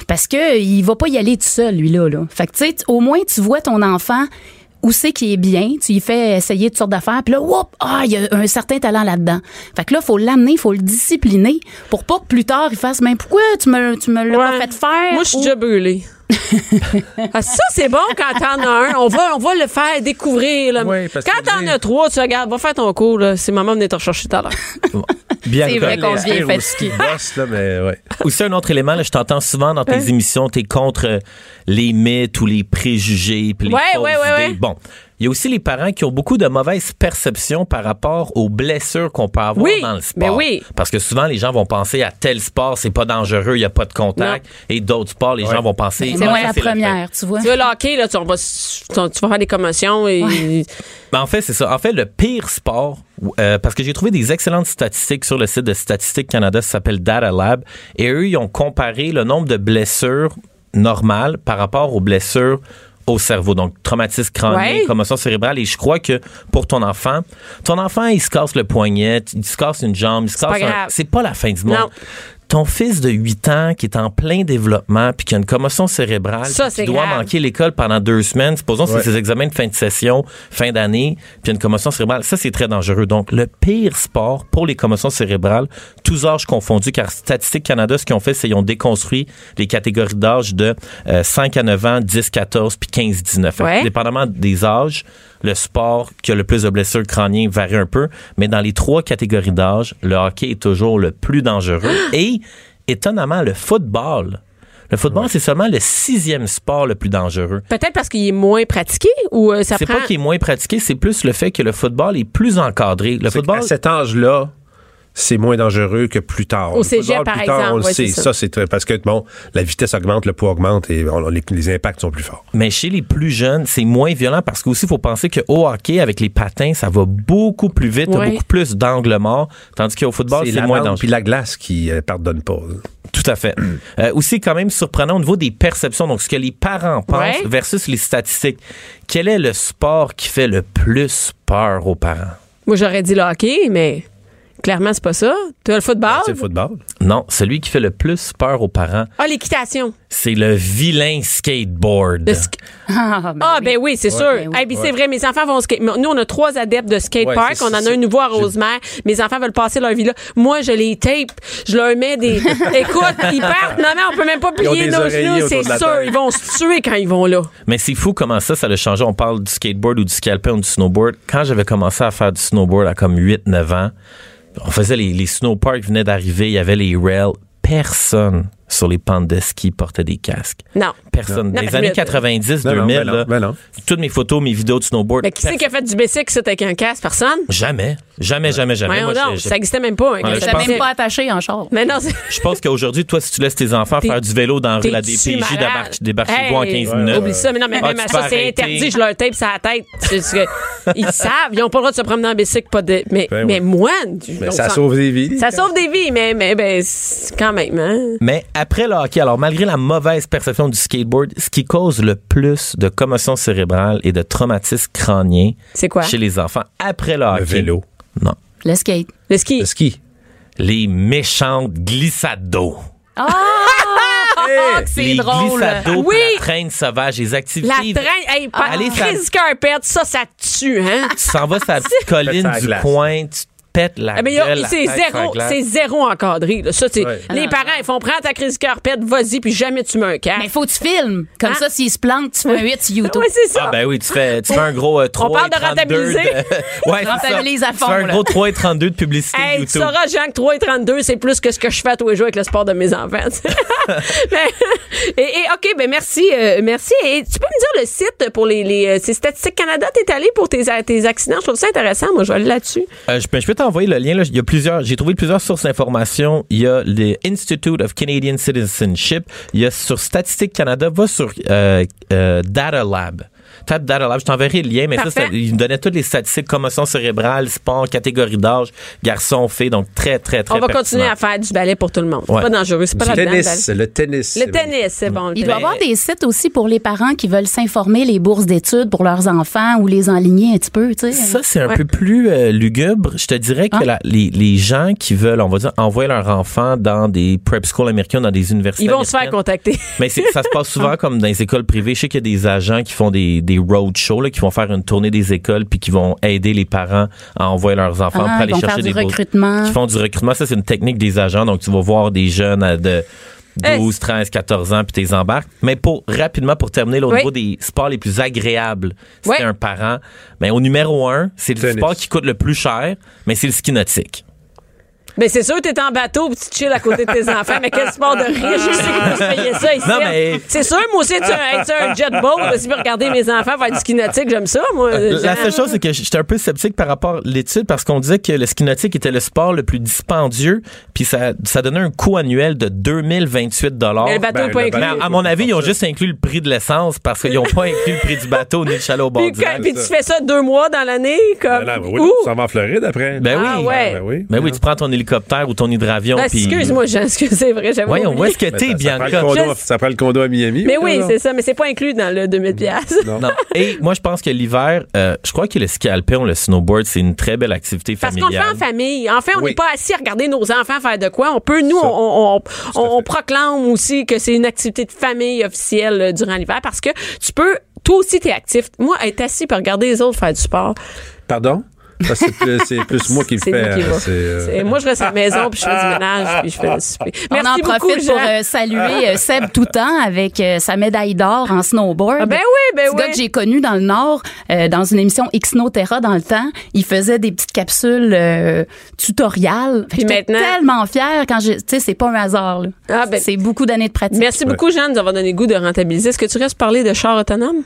parce que il va pas y aller tout seul lui là là. Fait que tu sais au moins tu vois ton enfant où c'est qui est bien, tu lui fais essayer toutes sortes d'affaires, puis là, whoop, ah, il y a un certain talent là-dedans. Fait que là, faut l'amener, faut le discipliner pour pas que plus tard il fasse, mais pourquoi tu me, tu me l'as pas fait faire? Moi, je suis Ou- déjà brûlée. Ah, ça, c'est bon quand t'en as un. On va, on va le faire découvrir. là. Oui, parce quand que t'en as trois, tu regardes, va faire ton cours. là. C'est maman venait te rechercher tout à l'heure. Bien C'est vrai qu'on devient fatigué. aussi bossent, là, mais ouais. Aussi, un autre élément, là, je t'entends souvent dans tes émissions, t'es contre les mythes ou les préjugés, puis les Ouais, fausses ouais, ouais, idées. ouais. Bon, il y a aussi les parents qui ont beaucoup de mauvaises perceptions par rapport aux blessures qu'on peut avoir Oui, dans le sport. mais oui. Parce que souvent, les gens vont penser à tel sport, c'est pas dangereux, il y a pas de contact. Et d'autres sports, les gens vont penser... C'est moi la première, tu vois. tu vois, le hockey, là, tu, on va, s- tu, tu vas faire des commotions et. Ben, en fait, c'est ça. En fait, le pire sport, euh, parce que j'ai trouvé des excellentes statistiques sur le site de Statistique Canada, ça s'appelle Data Lab, et eux, ils ont comparé le nombre de blessures normales par rapport aux blessures au cerveau, donc traumatisme crânien, Ouais. commotion cérébrale, et je crois que pour ton enfant, ton enfant, il se casse le poignet, il se casse une jambe, il se casse un-. C'est pas la fin du monde. Non. Ton fils de 8 ans qui est en plein développement puis qui a une commotion cérébrale, Ça, qui doit grave. manquer l'école pendant deux semaines, supposons que Ouais. c'est ses examens de fin de session, fin d'année, puis une commotion cérébrale, ça c'est très dangereux. Donc le pire sport pour les commotions cérébrales, tous âges confondus, car Statistique Canada, ce qu'ils ont fait, c'est qu'ils ont déconstruit les catégories d'âge de euh, 5 à 9 ans, 10, 14, puis 15, 19. Fait que Ouais. Dépendamment des âges, le sport qui a le plus de blessures crâniennes varie un peu, mais dans les trois catégories d'âge, le hockey est toujours le plus dangereux. Et étonnamment, le football, le football, c'est seulement le sixième sport le plus dangereux. Peut-être parce qu'il est moins pratiqué ou euh, ça C'est prend. pas qu'il est moins pratiqué, c'est plus le fait que le football est plus encadré. Le football, À cet âge-là, c'est moins dangereux que plus tard. Au cégep, football, par plus tard, exemple, on le ouais, sait. ça. Ça, c'est très- parce que, bon, la vitesse augmente, le poids augmente et on- les, les impacts sont plus forts. Mais chez les plus jeunes, c'est moins violent parce qu'aussi, il faut penser qu'au hockey, avec les patins, ça va beaucoup plus vite, Ouais. beaucoup plus d'angles morts, tandis qu'au football, C'est moins dangereux. puis la glace qui euh, pardonne pas. Tout à fait. Euh, aussi, quand même surprenant au niveau des perceptions, donc ce que les parents pensent Ouais. versus les statistiques. Quel est le sport qui fait le plus peur aux parents? Moi, j'aurais dit le hockey, mais clairement, c'est pas ça. Tu as le football? C'est le football. Non, celui qui fait le plus peur aux parents, Ah, l'équitation. c'est le vilain skateboard. Le sk- Ah, ben Ah, oui. ben oui, c'est sûr. Ben oui. Eh, c'est vrai, mes enfants vont skate. Nous, on a trois adeptes de skate Ouais, On en a un nouveau à Rosemère. Mes enfants veulent passer leur vie là. Moi, je les tape. Je leur mets des. Écoute, ils partent. Non, non, on peut même pas plier nos genoux. C'est sûr. Ils vont se tuer quand ils vont là. Mais c'est fou comment ça, ça a changé. On parle du skateboard ou du scalpin ou du snowboard. Quand j'avais commencé à faire du snowboard à comme 8-9 ans, on faisait les, les snowparks venaient d'arriver, il y avait les rails. Personne sur les pentes de ski portait des casques. Non. Personne. Non, Dans les mais- années 90, Non, non, 2000, ben non, là, ben non. toutes mes photos, mes vidéos de snowboard. Mais qui c'est qui a fait du bicycle, ça, avec un casque? Personne? Jamais. Jamais, jamais, jamais. Moi, je- ça existait même pas. un bicycle. même pas attaché en char. Mais non, c'est. Je pense qu'aujourd'hui, toi, si tu laisses tes enfants faire du vélo dans la DPJ, malade? débarque, débarque chez vous en Hey, 15 minutes. Oublie ça, mais non, mais Ah, même à ça, c'est interdit. Je leur tape sur la tête. Ils savent. Ils n'ont pas le droit de se promener en bicycle. Pas de, mais, Ben mais oui. moi, Mais ça sauve des vies. Ça sauve des vies, mais, mais ben, quand même. Hein? Mais après le hockey, alors malgré la mauvaise perception du skateboard, ce qui cause le plus de commotion cérébrale et de traumatisme crânien C'est quoi? chez les enfants après le hockey. Le vélo. Non. Le skate. Le ski. Le ski. Les méchantes glissades d'eau. Ah! que c'est les drôle. glissades d'eau, Oui. la traîne sauvage, les activités. La traîne, hey, pas, Allez, ça- Carpet, ça, ça tue, hein? Tu s'en vas sur la petite colline du glace. coin, tu te pètes la Ah, mais gueule, c'est zéro, zéro encadré. là. Ça, c'est Ouais. les Ah. parents, ils font prendre ta crise carpet, vas-y, puis jamais tu mets un casque. Mais faut que tu filmes. Comme Hein? ça, s'il se plante, tu fais un 8 sur YouTube. Oui, c'est ça. Ah ben oui, tu fais, tu fais un gros euh, 3 parle et de 32 rentabiliser. de- ouais. Rentabilise à fond, Tu fais un gros 3 et 32 de publicité Hey, tu YouTube. sauras, Jean, que 3 et 32, c'est plus que ce que je fais à tous les jours avec le sport de mes enfants. tu. Mais- et, et, OK, ben merci. euh, merci. Et tu peux me dire le site pour les. les euh, c'est Statistique Canada, t'es allé pour tes, tes accidents. Je trouve ça intéressant. Moi, je vais aller là-dessus. Euh, je, peux, je peux t'envoyer le lien. Là. Il y a plusieurs. J'ai trouvé plusieurs sources d'informations. Il y a le Institute of Canadian Citizenship. Il y a sur Statistique Canada. Va sur euh, euh, Data Lab. Tape Data Lab. Je t'enverrai le lien, mais ça, Parfait. ça, il me donnait toutes les statistiques commotion cérébrale, sport, catégorie d'âge, garçon, fille. Donc très, très, très On va pertinent. continuer à faire du ballet pour tout le monde. C'est pas dangereux. C'est pas Le tennis. Le tennis. Le tennis, c'est bon. Il doit y avoir des sites aussi pour les parents qui veulent s'informer les bourses d'études pour leurs enfants ou les enligner un petit peu, tu sais. Ça, c'est un Ouais. peu plus euh, lugubre. Je te dirais que Ah. la- les, les gens qui veulent, on va dire, envoyer leur enfant dans des prep schools américains, dans des universités Ils vont se faire contacter. Mais ça se passe souvent comme dans les écoles privées. Je sais qu'il y a des agents qui font des, des road shows, là, qui vont faire une tournée des écoles puis qui vont aider les parents à envoyer leurs enfants Ah, pour aller ils vont chercher faire des du bourses. recrutement. Qui font du recrutement. Ça, c'est une technique des agents. Donc, tu vas voir des jeunes de 12, 13, 14 ans puis t'es embarques. Mais pour, rapidement, pour terminer, là, au Oui. niveau des sports les plus agréables, si Oui. t'es un parent, ben, au numéro un, c'est le Tennis. sport qui coûte le plus cher, mais c'est le ski nautique. Mais c'est sûr, t'es en bateau pis tu chill à côté de tes enfants. Mais quel sport de riche, je sais se payer ça ici. Non, mais- C'est sûr, moi aussi, tu un, tu un jet boat. là, Si je veux regarder mes enfants faire du ski nautique, j'aime ça, moi. La seule chose, c'est que j'étais un peu sceptique par rapport à l'étude parce qu'on disait que le ski nautique était le sport le plus dispendieux, puis ça, ça donnait un coût annuel de 2028 dollars. Mais le bateau Ben, est pas inclus. Mais à mon avis, ils ont juste inclus le prix de l'essence parce qu'ils n'ont pas inclus le prix du bateau ni le chalet au bord Puis, du quand- lac. puis tu fais ça deux mois dans l'année, comme. Ben non, oui, Où? tu s'en vas en Floride après. Ben Ah oui. ouais. Ben oui. Ben oui, tu prends ton hélicoptère ou ton hydravion. Ben, excuse-moi, Jean, excuse, c'est vrai, j'avais Voyons, où est-ce que t'es, ça, ça, prend le Bianca? condo, Je- ça prend le condo à Miami. Mais ou oui, non? c'est ça, mais c'est pas inclus dans le 2000 pièces. Non. Et moi, je pense que l'hiver, euh, je crois que le ski alpin ou le snowboard, c'est une très belle activité Parce qu'on le familiale. fait en famille. En fait, on n'est Oui. pas assis à regarder nos enfants faire de quoi. On peut, nous, on, on, on- on- on proclame aussi que c'est une activité de famille officielle euh, durant l'hiver parce que tu peux, toi aussi, t'es actif. Moi, être assis pour regarder les autres faire du sport, Pardon? C'est plus, c'est plus moi qui le c'est fais. moi qui hein, euh, Moi, je reste à la maison puis je fais du ménage puis je fais le souper. On Merci en beaucoup, profite Jean. pour euh, saluer euh, Seb Toutan avec euh, sa médaille d'or en snowboard. Ah, ben oui, ben oui. gars que j'ai connu dans le Nord, euh, dans une émission Xnoterra dans le temps, il faisait des petites capsules euh, tutoriales. J'étais maintenant- tellement fière quand j'ai... Tu sais, c'est pas un hasard. là. Ah, ben- c'est beaucoup d'années de pratique. Merci beaucoup, Jeanne, d'avoir donné le goût de rentabiliser. Est-ce que tu restes parler de char autonome?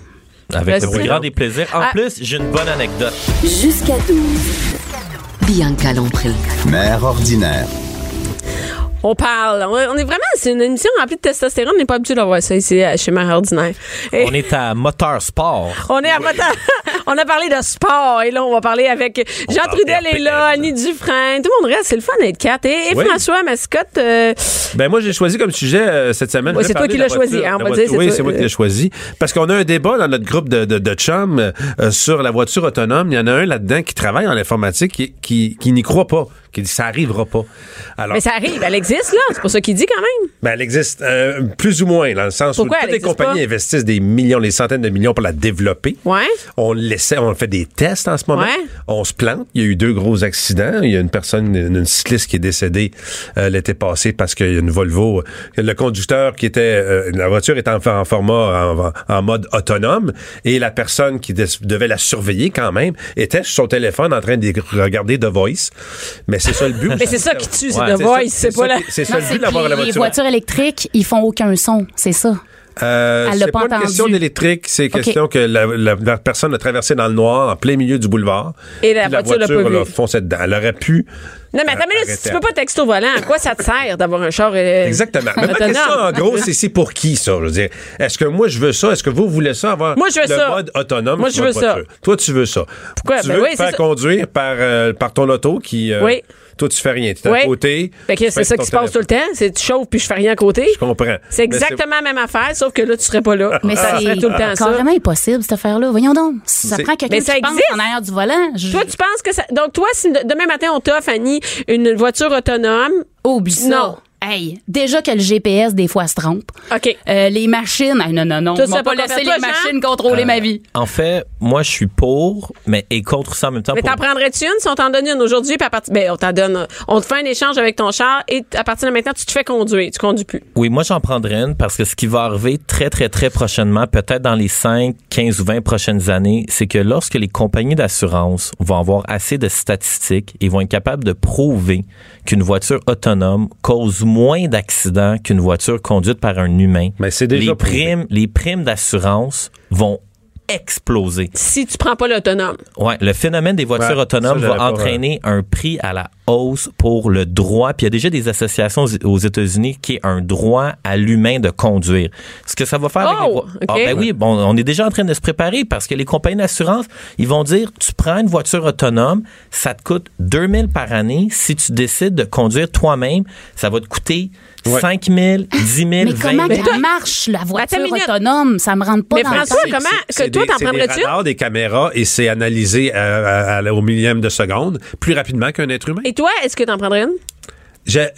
Avec le plus grand des plaisirs. En Ah. plus, j'ai une bonne anecdote. Jusqu'à 12. Bianca Lompré. Mère ordinaire. On parle. On est vraiment, c'est une émission remplie de testostérone. On n'est pas habitué d'avoir ça ici euh, chez Mère Ordinaire. Et- On est à Moteur Sport. On est à moteur- On a parlé de sport et là, on va parler avec Jean Trudel est là, Annie Dufresne. Tout le monde reste. C'est le fun d'être quatre. Et, et Oui. François Mascotte, euh, Ben moi j'ai choisi comme sujet euh, cette semaine. Ouais, c'est toi qui l'as la choisi, hein, on va dire, Oui, c'est moi qui l'ai choisi parce qu'on a un débat dans notre groupe de, de, de chums euh, sur la voiture autonome. Il y en a un là-dedans qui travaille en informatique qui, qui, qui n'y croit pas, qui dit ça arrivera pas. Alors mais ça arrive. Elle existe, là. C'est pour ça qu'il dit quand même. ben, elle existe euh, plus ou moins dans le sens Pourquoi où toutes les compagnies pas? investissent des millions, des centaines de millions pour la développer. Ouais. On l'essaie, on fait des tests en ce moment. Ouais. On se plante. Il y a eu deux gros accidents. Il y a une personne, une, une cycliste qui est décédée euh, l'été passé parce qu'il y a une Volvo. Le conducteur qui était, euh, la voiture était en, en format en, en mode autonome et la personne qui de- devait la surveiller quand même était sur son téléphone en train de regarder The Voice. Mais c'est ça le but. Mais c'est ça qui tue, c'est ça- Voice. C'est ça pas C'est ça le c'est but d'avoir la les voiture. voitures électriques, ils font aucun son, c'est ça. Euh, l'a c'est pas une question d'électrique, c'est Ok. question que la, la- la personne a traversé dans le noir, en plein milieu du boulevard. Et la Puis voiture l'a pas l'a foncé dedans. Elle aurait pu. Non, mais attends, mais là, si tu peux pas texter au volant, à quoi ça te sert d'avoir un char euh, Exactement. Mais ma question, en gros, c'est c'est pour qui, ça? Je veux dire, est-ce que moi, je veux ça? Est-ce que vous voulez ça, avoir Moi, je veux le ça. mode autonome Moi, je veux ça. voiture? Toi, tu veux ça. Pourquoi? Tu Ben veux oui, te faire ça. conduire par, euh, par ton auto qui... euh, Oui. Toi, tu fais rien. Tu es Oui. à côté. Fait que c'est ça qui se passe tout le temps. C'est tu chauffes puis je fais rien à côté. Je comprends. C'est exactement la même affaire, sauf que là, tu serais pas là. Mais ça serait c'est tout le temps ça. carrément impossible, cette affaire-là. Voyons donc. Ça C'est- prend quelqu'un Mais qui ça pense existe. en arrière du volant. Je- Toi, tu penses que ça. Donc, toi, si de- demain matin, on t'offre, Annie, une voiture autonome. Oublie ça. Non. Hey, déjà que le GPS, des fois, se trompe. OK. Euh, les machines, ah, non, non, non. Tu pas faire, les toi, Jean? machines contrôler ma vie. En fait, moi, je suis pour, mais et contre ça en même temps. Mais pour- t'en prendrais-tu une si on t'en donne une aujourd'hui, puis à partir. Ben, on t'en donne. On te fait un échange avec ton char et à partir de maintenant, tu te fais conduire. Tu conduis plus. Oui, moi, j'en prendrais une parce que ce qui va arriver très, très, très prochainement, peut-être dans les 5, 15 ou 20 prochaines années, c'est que lorsque les compagnies d'assurance vont avoir assez de statistiques, ils vont être capables de prouver qu'une voiture autonome cause moins d'accidents qu'une voiture conduite par un humain. Mais c'est déjà les primes, les primes d'assurance vont exploser. Si tu prends pas l'autonome. Ouais, le phénomène des voitures Ouais, autonomes ça, va entraîner un prix à la hausse pour le droit. Puis il y a déjà des associations aux- États-Unis qui est un droit à l'humain de conduire. Ce que ça va faire avec Oh, les vo- ok. Ah, ben oui, bon, on est déjà en train de se préparer parce que les compagnies d'assurance, ils vont dire tu prends une voiture autonome, ça te coûte 2000 par année. Si tu décides de conduire toi-même, ça va te coûter Ouais. 5 000, 10 000, Mais 20 comment 000. qu'elle marche, la voiture autonome? Ça me rentre pas Mais dans le François, tête. comment- que toi, t'en c'est prendrais-tu? des radars, des caméras et c'est analysé à- à- à- au millième de seconde plus rapidement qu'un être humain. Et toi, est-ce que t'en prendrais une?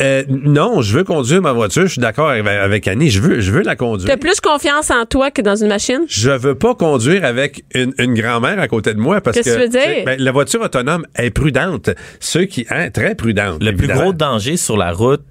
Euh, non, je veux conduire ma voiture. Je suis d'accord avec, avec Annie. Je veux, je veux la conduire. T'as plus confiance en toi que dans une machine? Je veux pas conduire avec une, une grand-mère à côté de moi parce que Qu'est-ce que tu veux dire? tu ben, la voiture autonome est prudente. Ceux qui, hein, très prudente. Le plus gros danger sur la route,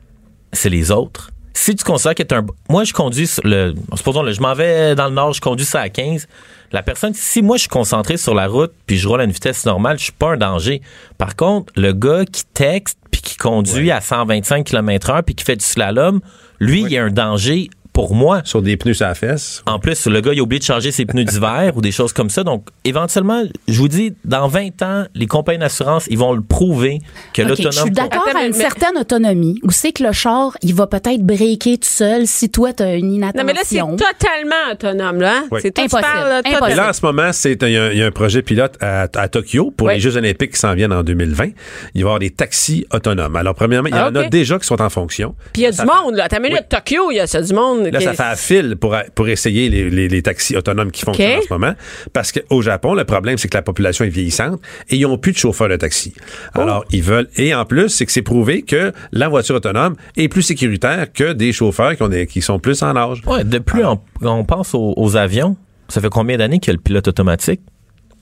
c'est les autres. Si tu considères que tu un. Moi, je conduis. sur le. Supposons, là, je m'en vais dans le nord, je conduis ça à 15. La personne, si moi, je suis concentré sur la route puis je roule à une vitesse normale, je suis pas un danger. Par contre, le gars qui texte puis qui conduit à 125 km/h puis qui fait du slalom, lui, il y a un danger pour moi. Sur des pneus à la fesse. En plus, le gars, il a oublié de changer ses pneus d'hiver ou des choses comme ça. Donc, éventuellement, je vous dis, dans 20 ans, les compagnies d'assurance, ils vont le prouver que OK, l'autonome. je suis d'accord à une mais- certaine autonomie où c'est que le char, il va peut-être breaker tout seul si toi, tu as une Non, inattention. mais là, c'est totalement autonome, là. hein? Oui. C'est Impossible. parles. Et là, en ce moment, c'est il y, a un- il y a un projet pilote à, à Tokyo pour les Jeux olympiques qui s'en viennent en 2020. Il va y avoir des taxis autonomes. Alors, premièrement, il y Ah, en a ok. déjà qui sont en fonction. Puis il y a Ça du monde, là. T'as minute, Oui. Tokyo, il y a ça, du monde. Là, ça fait à fil pour, pour essayer les, les- les taxis autonomes qui fonctionnent OK. en ce moment. Parce qu'au Japon, le problème, c'est que la population est vieillissante et ils n'ont plus de chauffeurs de taxi. Oh. Alors, ils veulent. Et en plus, c'est que c'est prouvé que la voiture autonome est plus sécuritaire que des chauffeurs qui, ont des- qui sont plus en âge. Ouais, de plus, on, on pense aux, aux avions. Ça fait combien d'années qu'il y a le pilote automatique?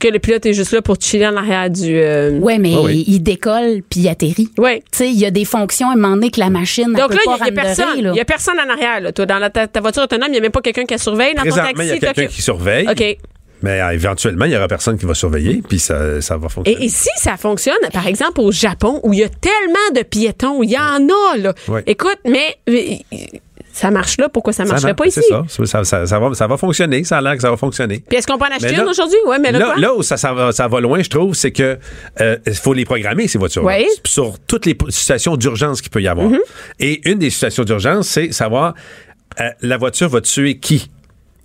Que le pilote est juste là pour chiller en arrière du. euh, Ouais, mais oui. il décolle puis il atterrit. Ouais. Tu sais, il y a des fonctions à un moment donné que la machine ne Donc peut là, pas il y, a renderer, personne. là. Il y a personne en arrière, là. Toi, dans la- ta, ta voiture autonome, il n'y a même pas quelqu'un qui la surveille dans ton taxi. il y a quelqu'un qui surveille. OK. Mais euh, éventuellement, il y aura personne qui va surveiller, puis ça, ça va fonctionner. Et, et si ça fonctionne, par exemple, au Japon, où il y a tellement de piétons, il y en a, là. Ouais. Écoute, mais, mais, Ça marche là, pourquoi ça marcherait marche, pas ici? C'est ça. Ça, ça- ça- ça va, ça va fonctionner. Ça a l'air que ça va fonctionner. Puis est-ce qu'on peut en acheter là- une aujourd'hui? Ouais, mais là, là, quoi? là où ça, ça va, ça va loin, je trouve, c'est que euh, il faut les programmer, ces voitures Oui. sur toutes les situations d'urgence qu'il peut y avoir. Mhm. Et une des situations d'urgence, c'est savoir euh, la voiture va tuer qui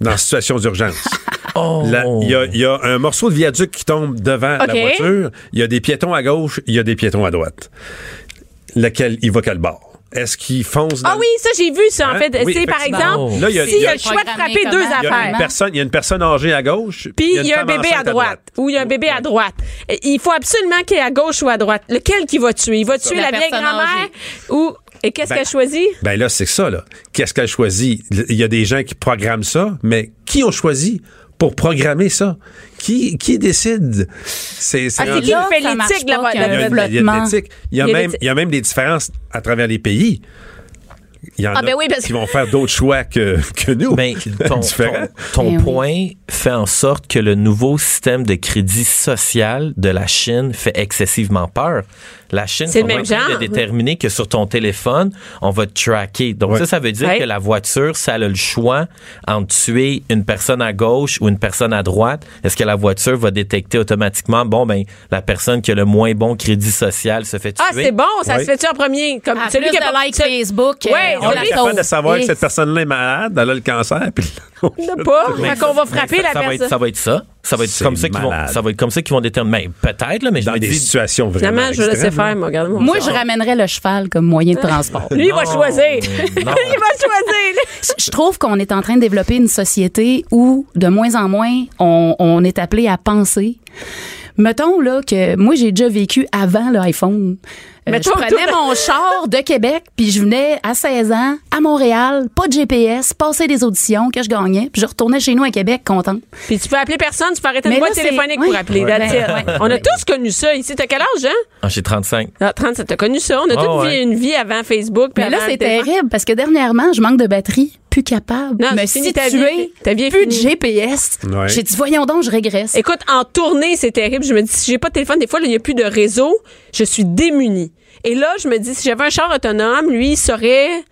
dans la situation d'urgence? Oh. Il y, a, il y a un morceau de viaduc qui tombe devant la voiture. Il y a des piétons à gauche, il y a des piétons à droite. Lequel il va quel bord? Est-ce qu'il fonce dans Ah oui, ça, j'ai vu ça, en Hein? fait. Oui, c'est par exemple, y s'il y y a le choix de frapper deux comment? il y, a une affaires. personne, il y a une personne âgée à gauche. Puis il y a un bébé à droite. Ou il y a un bébé à droite. Il faut absolument qu'il y ait à gauche ou à droite. Lequel qui va tuer? Il va tuer La la, vieille grand-mère ou. Et qu'est-ce Ben, qu'elle choisit? Ben là, c'est ça, là. Qu'est-ce qu'elle choisit? Il y a des gens qui programment ça, mais qui ont choisi? Pour programmer ça? Qui, qui décide? C'est, Ah, qui là, fait l'éthique de développement. il y a même des différences à travers les pays. Il y en Ah, a ben oui, parce qui vont faire d'autres choix que, que nous. Ben, ton, ton- ton Ben oui. point fait en sorte que le nouveau système de crédit social de la Chine fait excessivement peur. La Chine sont même genre. de déterminer que sur ton téléphone, on va te tracker. Donc ça, ça veut dire que la voiture, ça a le choix entre tuer une personne à gauche ou une personne à droite. Est-ce que la voiture va détecter automatiquement, bon, ben, la personne qui a le moins bon crédit social se fait tuer? Ah, c'est bon, ça Oui. se fait-tu en premier? Comme À celui plus qui a de ce- Facebook, Ouais, euh, on est capable de savoir que Et- cette personne-là est malade, elle a le cancer, puis On l'a pas. Fait qu'on va frapper ça, la ça va être, personne. ça va être ça. Ça va être comme ça qu'ils vont, malade. ça va être comme ça qu'ils vont déterminer. Ben, peut-être, là, mais je dans des dis, situations vraiment Finalement, je extrêmes, faire, moi. Regarde moi. Moi, je ramènerais le cheval comme moyen de transport. Lui, il va choisir. il va choisir. Je trouve qu'on est en train de développer une société où, de moins en moins, on, on est appelé à penser. Mettons là que moi j'ai déjà vécu avant l'iPhone. Euh, Mais je prenais mon char de Québec puis je venais à 16 ans à Montréal, pas de GPS, passer des auditions que je gagnais, puis je retournais chez nous à Québec contente. Puis tu peux appeler personne, tu peux arrêter une boîte téléphonique pour appeler. Ouais. Ouais. On a tous connu ça ici. T'as quel âge, Jean? Ah, j'ai 35. Ah, 37, t'as connu ça. On a Ah, tous ouais. une vie avant Facebook. puis Mais là c'est terrible parce que dernièrement, je manque de batterie, plus capable Non, de me situer, vie- ta vie est plus de. GPS. Ouais. J'ai dit voyons donc, je régresse. Écoute, en tournée, c'est terrible. Je me dis, si j'ai pas de téléphone, des fois, là, il n'y a plus de réseau, je suis démunie. Et là, je me dis, si j'avais un char autonome, lui, il saurait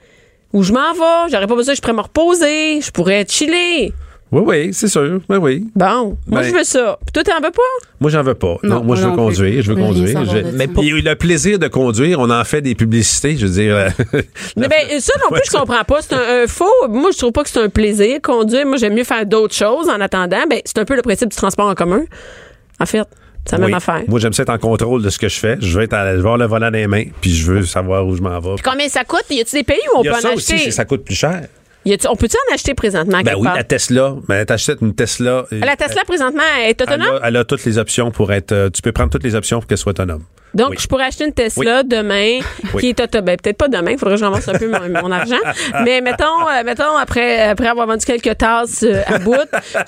où je m'en vais. J'aurais pas besoin, je pourrais me reposer, je pourrais chiller. Oui, oui, c'est sûr. Oui, oui. Bon, moi, Ben- je veux ça. Puis toi, t'en veux pas? Moi, j'en veux pas. Non, Non, moi, je veux conduire. Je veux conduire. Mais pour- le plaisir de conduire, on en fait des publicités. Je veux dire. euh, Mais ben, ça non plus, je comprends pas. C'est un, un faux. Moi, je trouve pas que c'est un plaisir. Conduire, moi, j'aime mieux faire d'autres choses en attendant. Ben, c'est un peu le principe du transport en commun. En fait, c'est la oui. même affaire. Moi, j'aime ça être en contrôle de ce que je fais. Je veux être à, je veux avoir le volant dans les mains, puis je veux savoir où je m'en vais. Puis combien ça coûte? Y a-tu des pays où on Il y peut a en ça acheter? aussi, c'est que ça coûte plus cher. Y on peut-tu en acheter présentement? Ben oui, part? la Tesla. Ben, t'achètes une Tesla. La Tesla, présentement, est Elle autonome? a, elle a toutes les options pour être. euh, tu peux prendre toutes les options pour qu'elle soit autonome. Donc, Oui. je pourrais acheter une Tesla demain Oui. qui est autonome. Ben, peut-être pas demain, il faudrait que j'en un peu mon, mon argent. Mais mettons, euh, mettons après, après avoir vendu quelques tasses euh, à bout,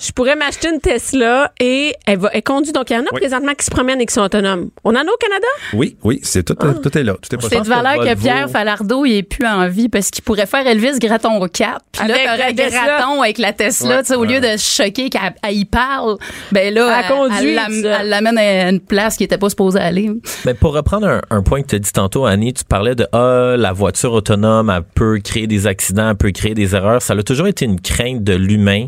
je pourrais m'acheter une Tesla et elle, va, elle conduit. Donc, il y en a Oui. présentement qui se promènent et qui sont autonomes. On en a au Canada? Oui, oui, c'est tout, Ah. tout est là. Tout est C'est de valeur que Pierre Falardeau il est plus en vie parce qu'il pourrait faire Elvis Graton 4. Puis là, Avec t'aurais la Tesla. Graton avec la Tesla, Ouais, tu sais, au lieu de se choquer qu'elle elle y parle, ben là, Elle conduit, elle, l'amène à une place qui était pas supposée aller. Mais pour reprendre un, point que tu as dit tantôt, Annie, tu parlais de ah, la voiture autonome, elle peut créer des accidents, elle peut créer des erreurs. Ça a toujours été une crainte de l'humain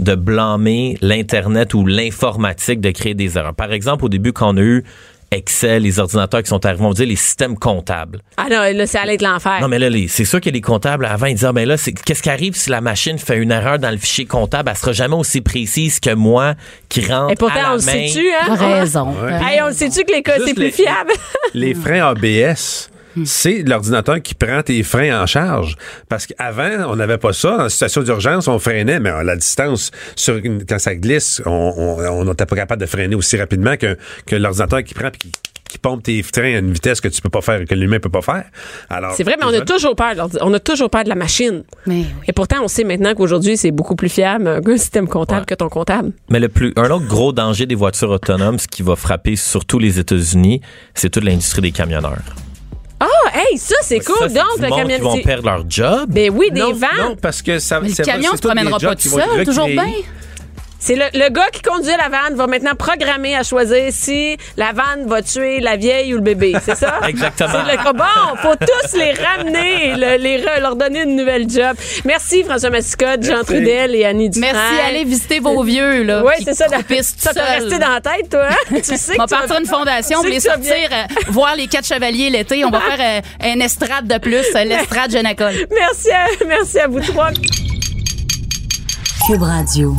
de blâmer l'Internet ou l'informatique de créer des erreurs. Par exemple, au début, quand on a eu Excel, les ordinateurs qui sont arrivés, on va dire les systèmes comptables. Ah non, là, ça allait être l'enfer. Non, mais là, c'est sûr que les comptables, avant, ils disaient, ah, ben là, c'est, qu'est-ce qui arrive si la machine fait une erreur dans le fichier comptable? Elle sera jamais aussi précise que moi qui rentre Et pourtant, à la on le sait-tu, hein? Raison. Ouais. Hey, on le sait-tu que les cas, c'est plus les- fiable? Les freins ABS. C'est l'ordinateur qui prend tes freins en charge. Parce qu'avant, on n'avait pas ça. En situation d'urgence, on freinait, mais à la distance, sur une- quand ça glisse, on on n'était pas capable de freiner aussi rapidement que, que l'ordinateur qui prend et qui, qui pompe tes freins à une vitesse que tu peux pas faire, que l'humain peut pas faire. Alors, C'est vrai, mais on a toujours peur. On a toujours peur de la machine. Mais oui. Et pourtant, on sait maintenant qu'aujourd'hui, c'est beaucoup plus fiable qu'un système comptable Ouais. que ton comptable. Mais le plus, un autre gros danger des voitures autonomes, ce qui va frapper surtout les États-Unis, c'est toute l'industrie des camionneurs. Ah, hey, ça, c'est cool. Ça, Donc, le camion. qui vont perdre leur job. Ben oui, des non, vents. non, parce que ça. Mais le vrai, camion c'est se promènera pas tout seul, toujours bien. C'est le, le gars qui conduit la vanne va maintenant programmer à choisir si la vanne va tuer la vieille ou le bébé. C'est ça? Exactement. C'est le bon, faut tous les ramener, le- les re- leur donner une nouvelle job. Merci François Massicotte, Jean Trudel et Annie Dufresne. Merci, allez visiter vos vieux, là. Oui, c'est ça. croupissent Ça seuls. resté dans la tête, toi, hein? Tu sais On va que tu vas- partir une fondation, on va les sortir, euh, voir les quatre chevaliers l'été. On va faire euh, un estrade de plus, euh, l'estrade Genacol. Merci à, merci à vous trois. Cube Radio.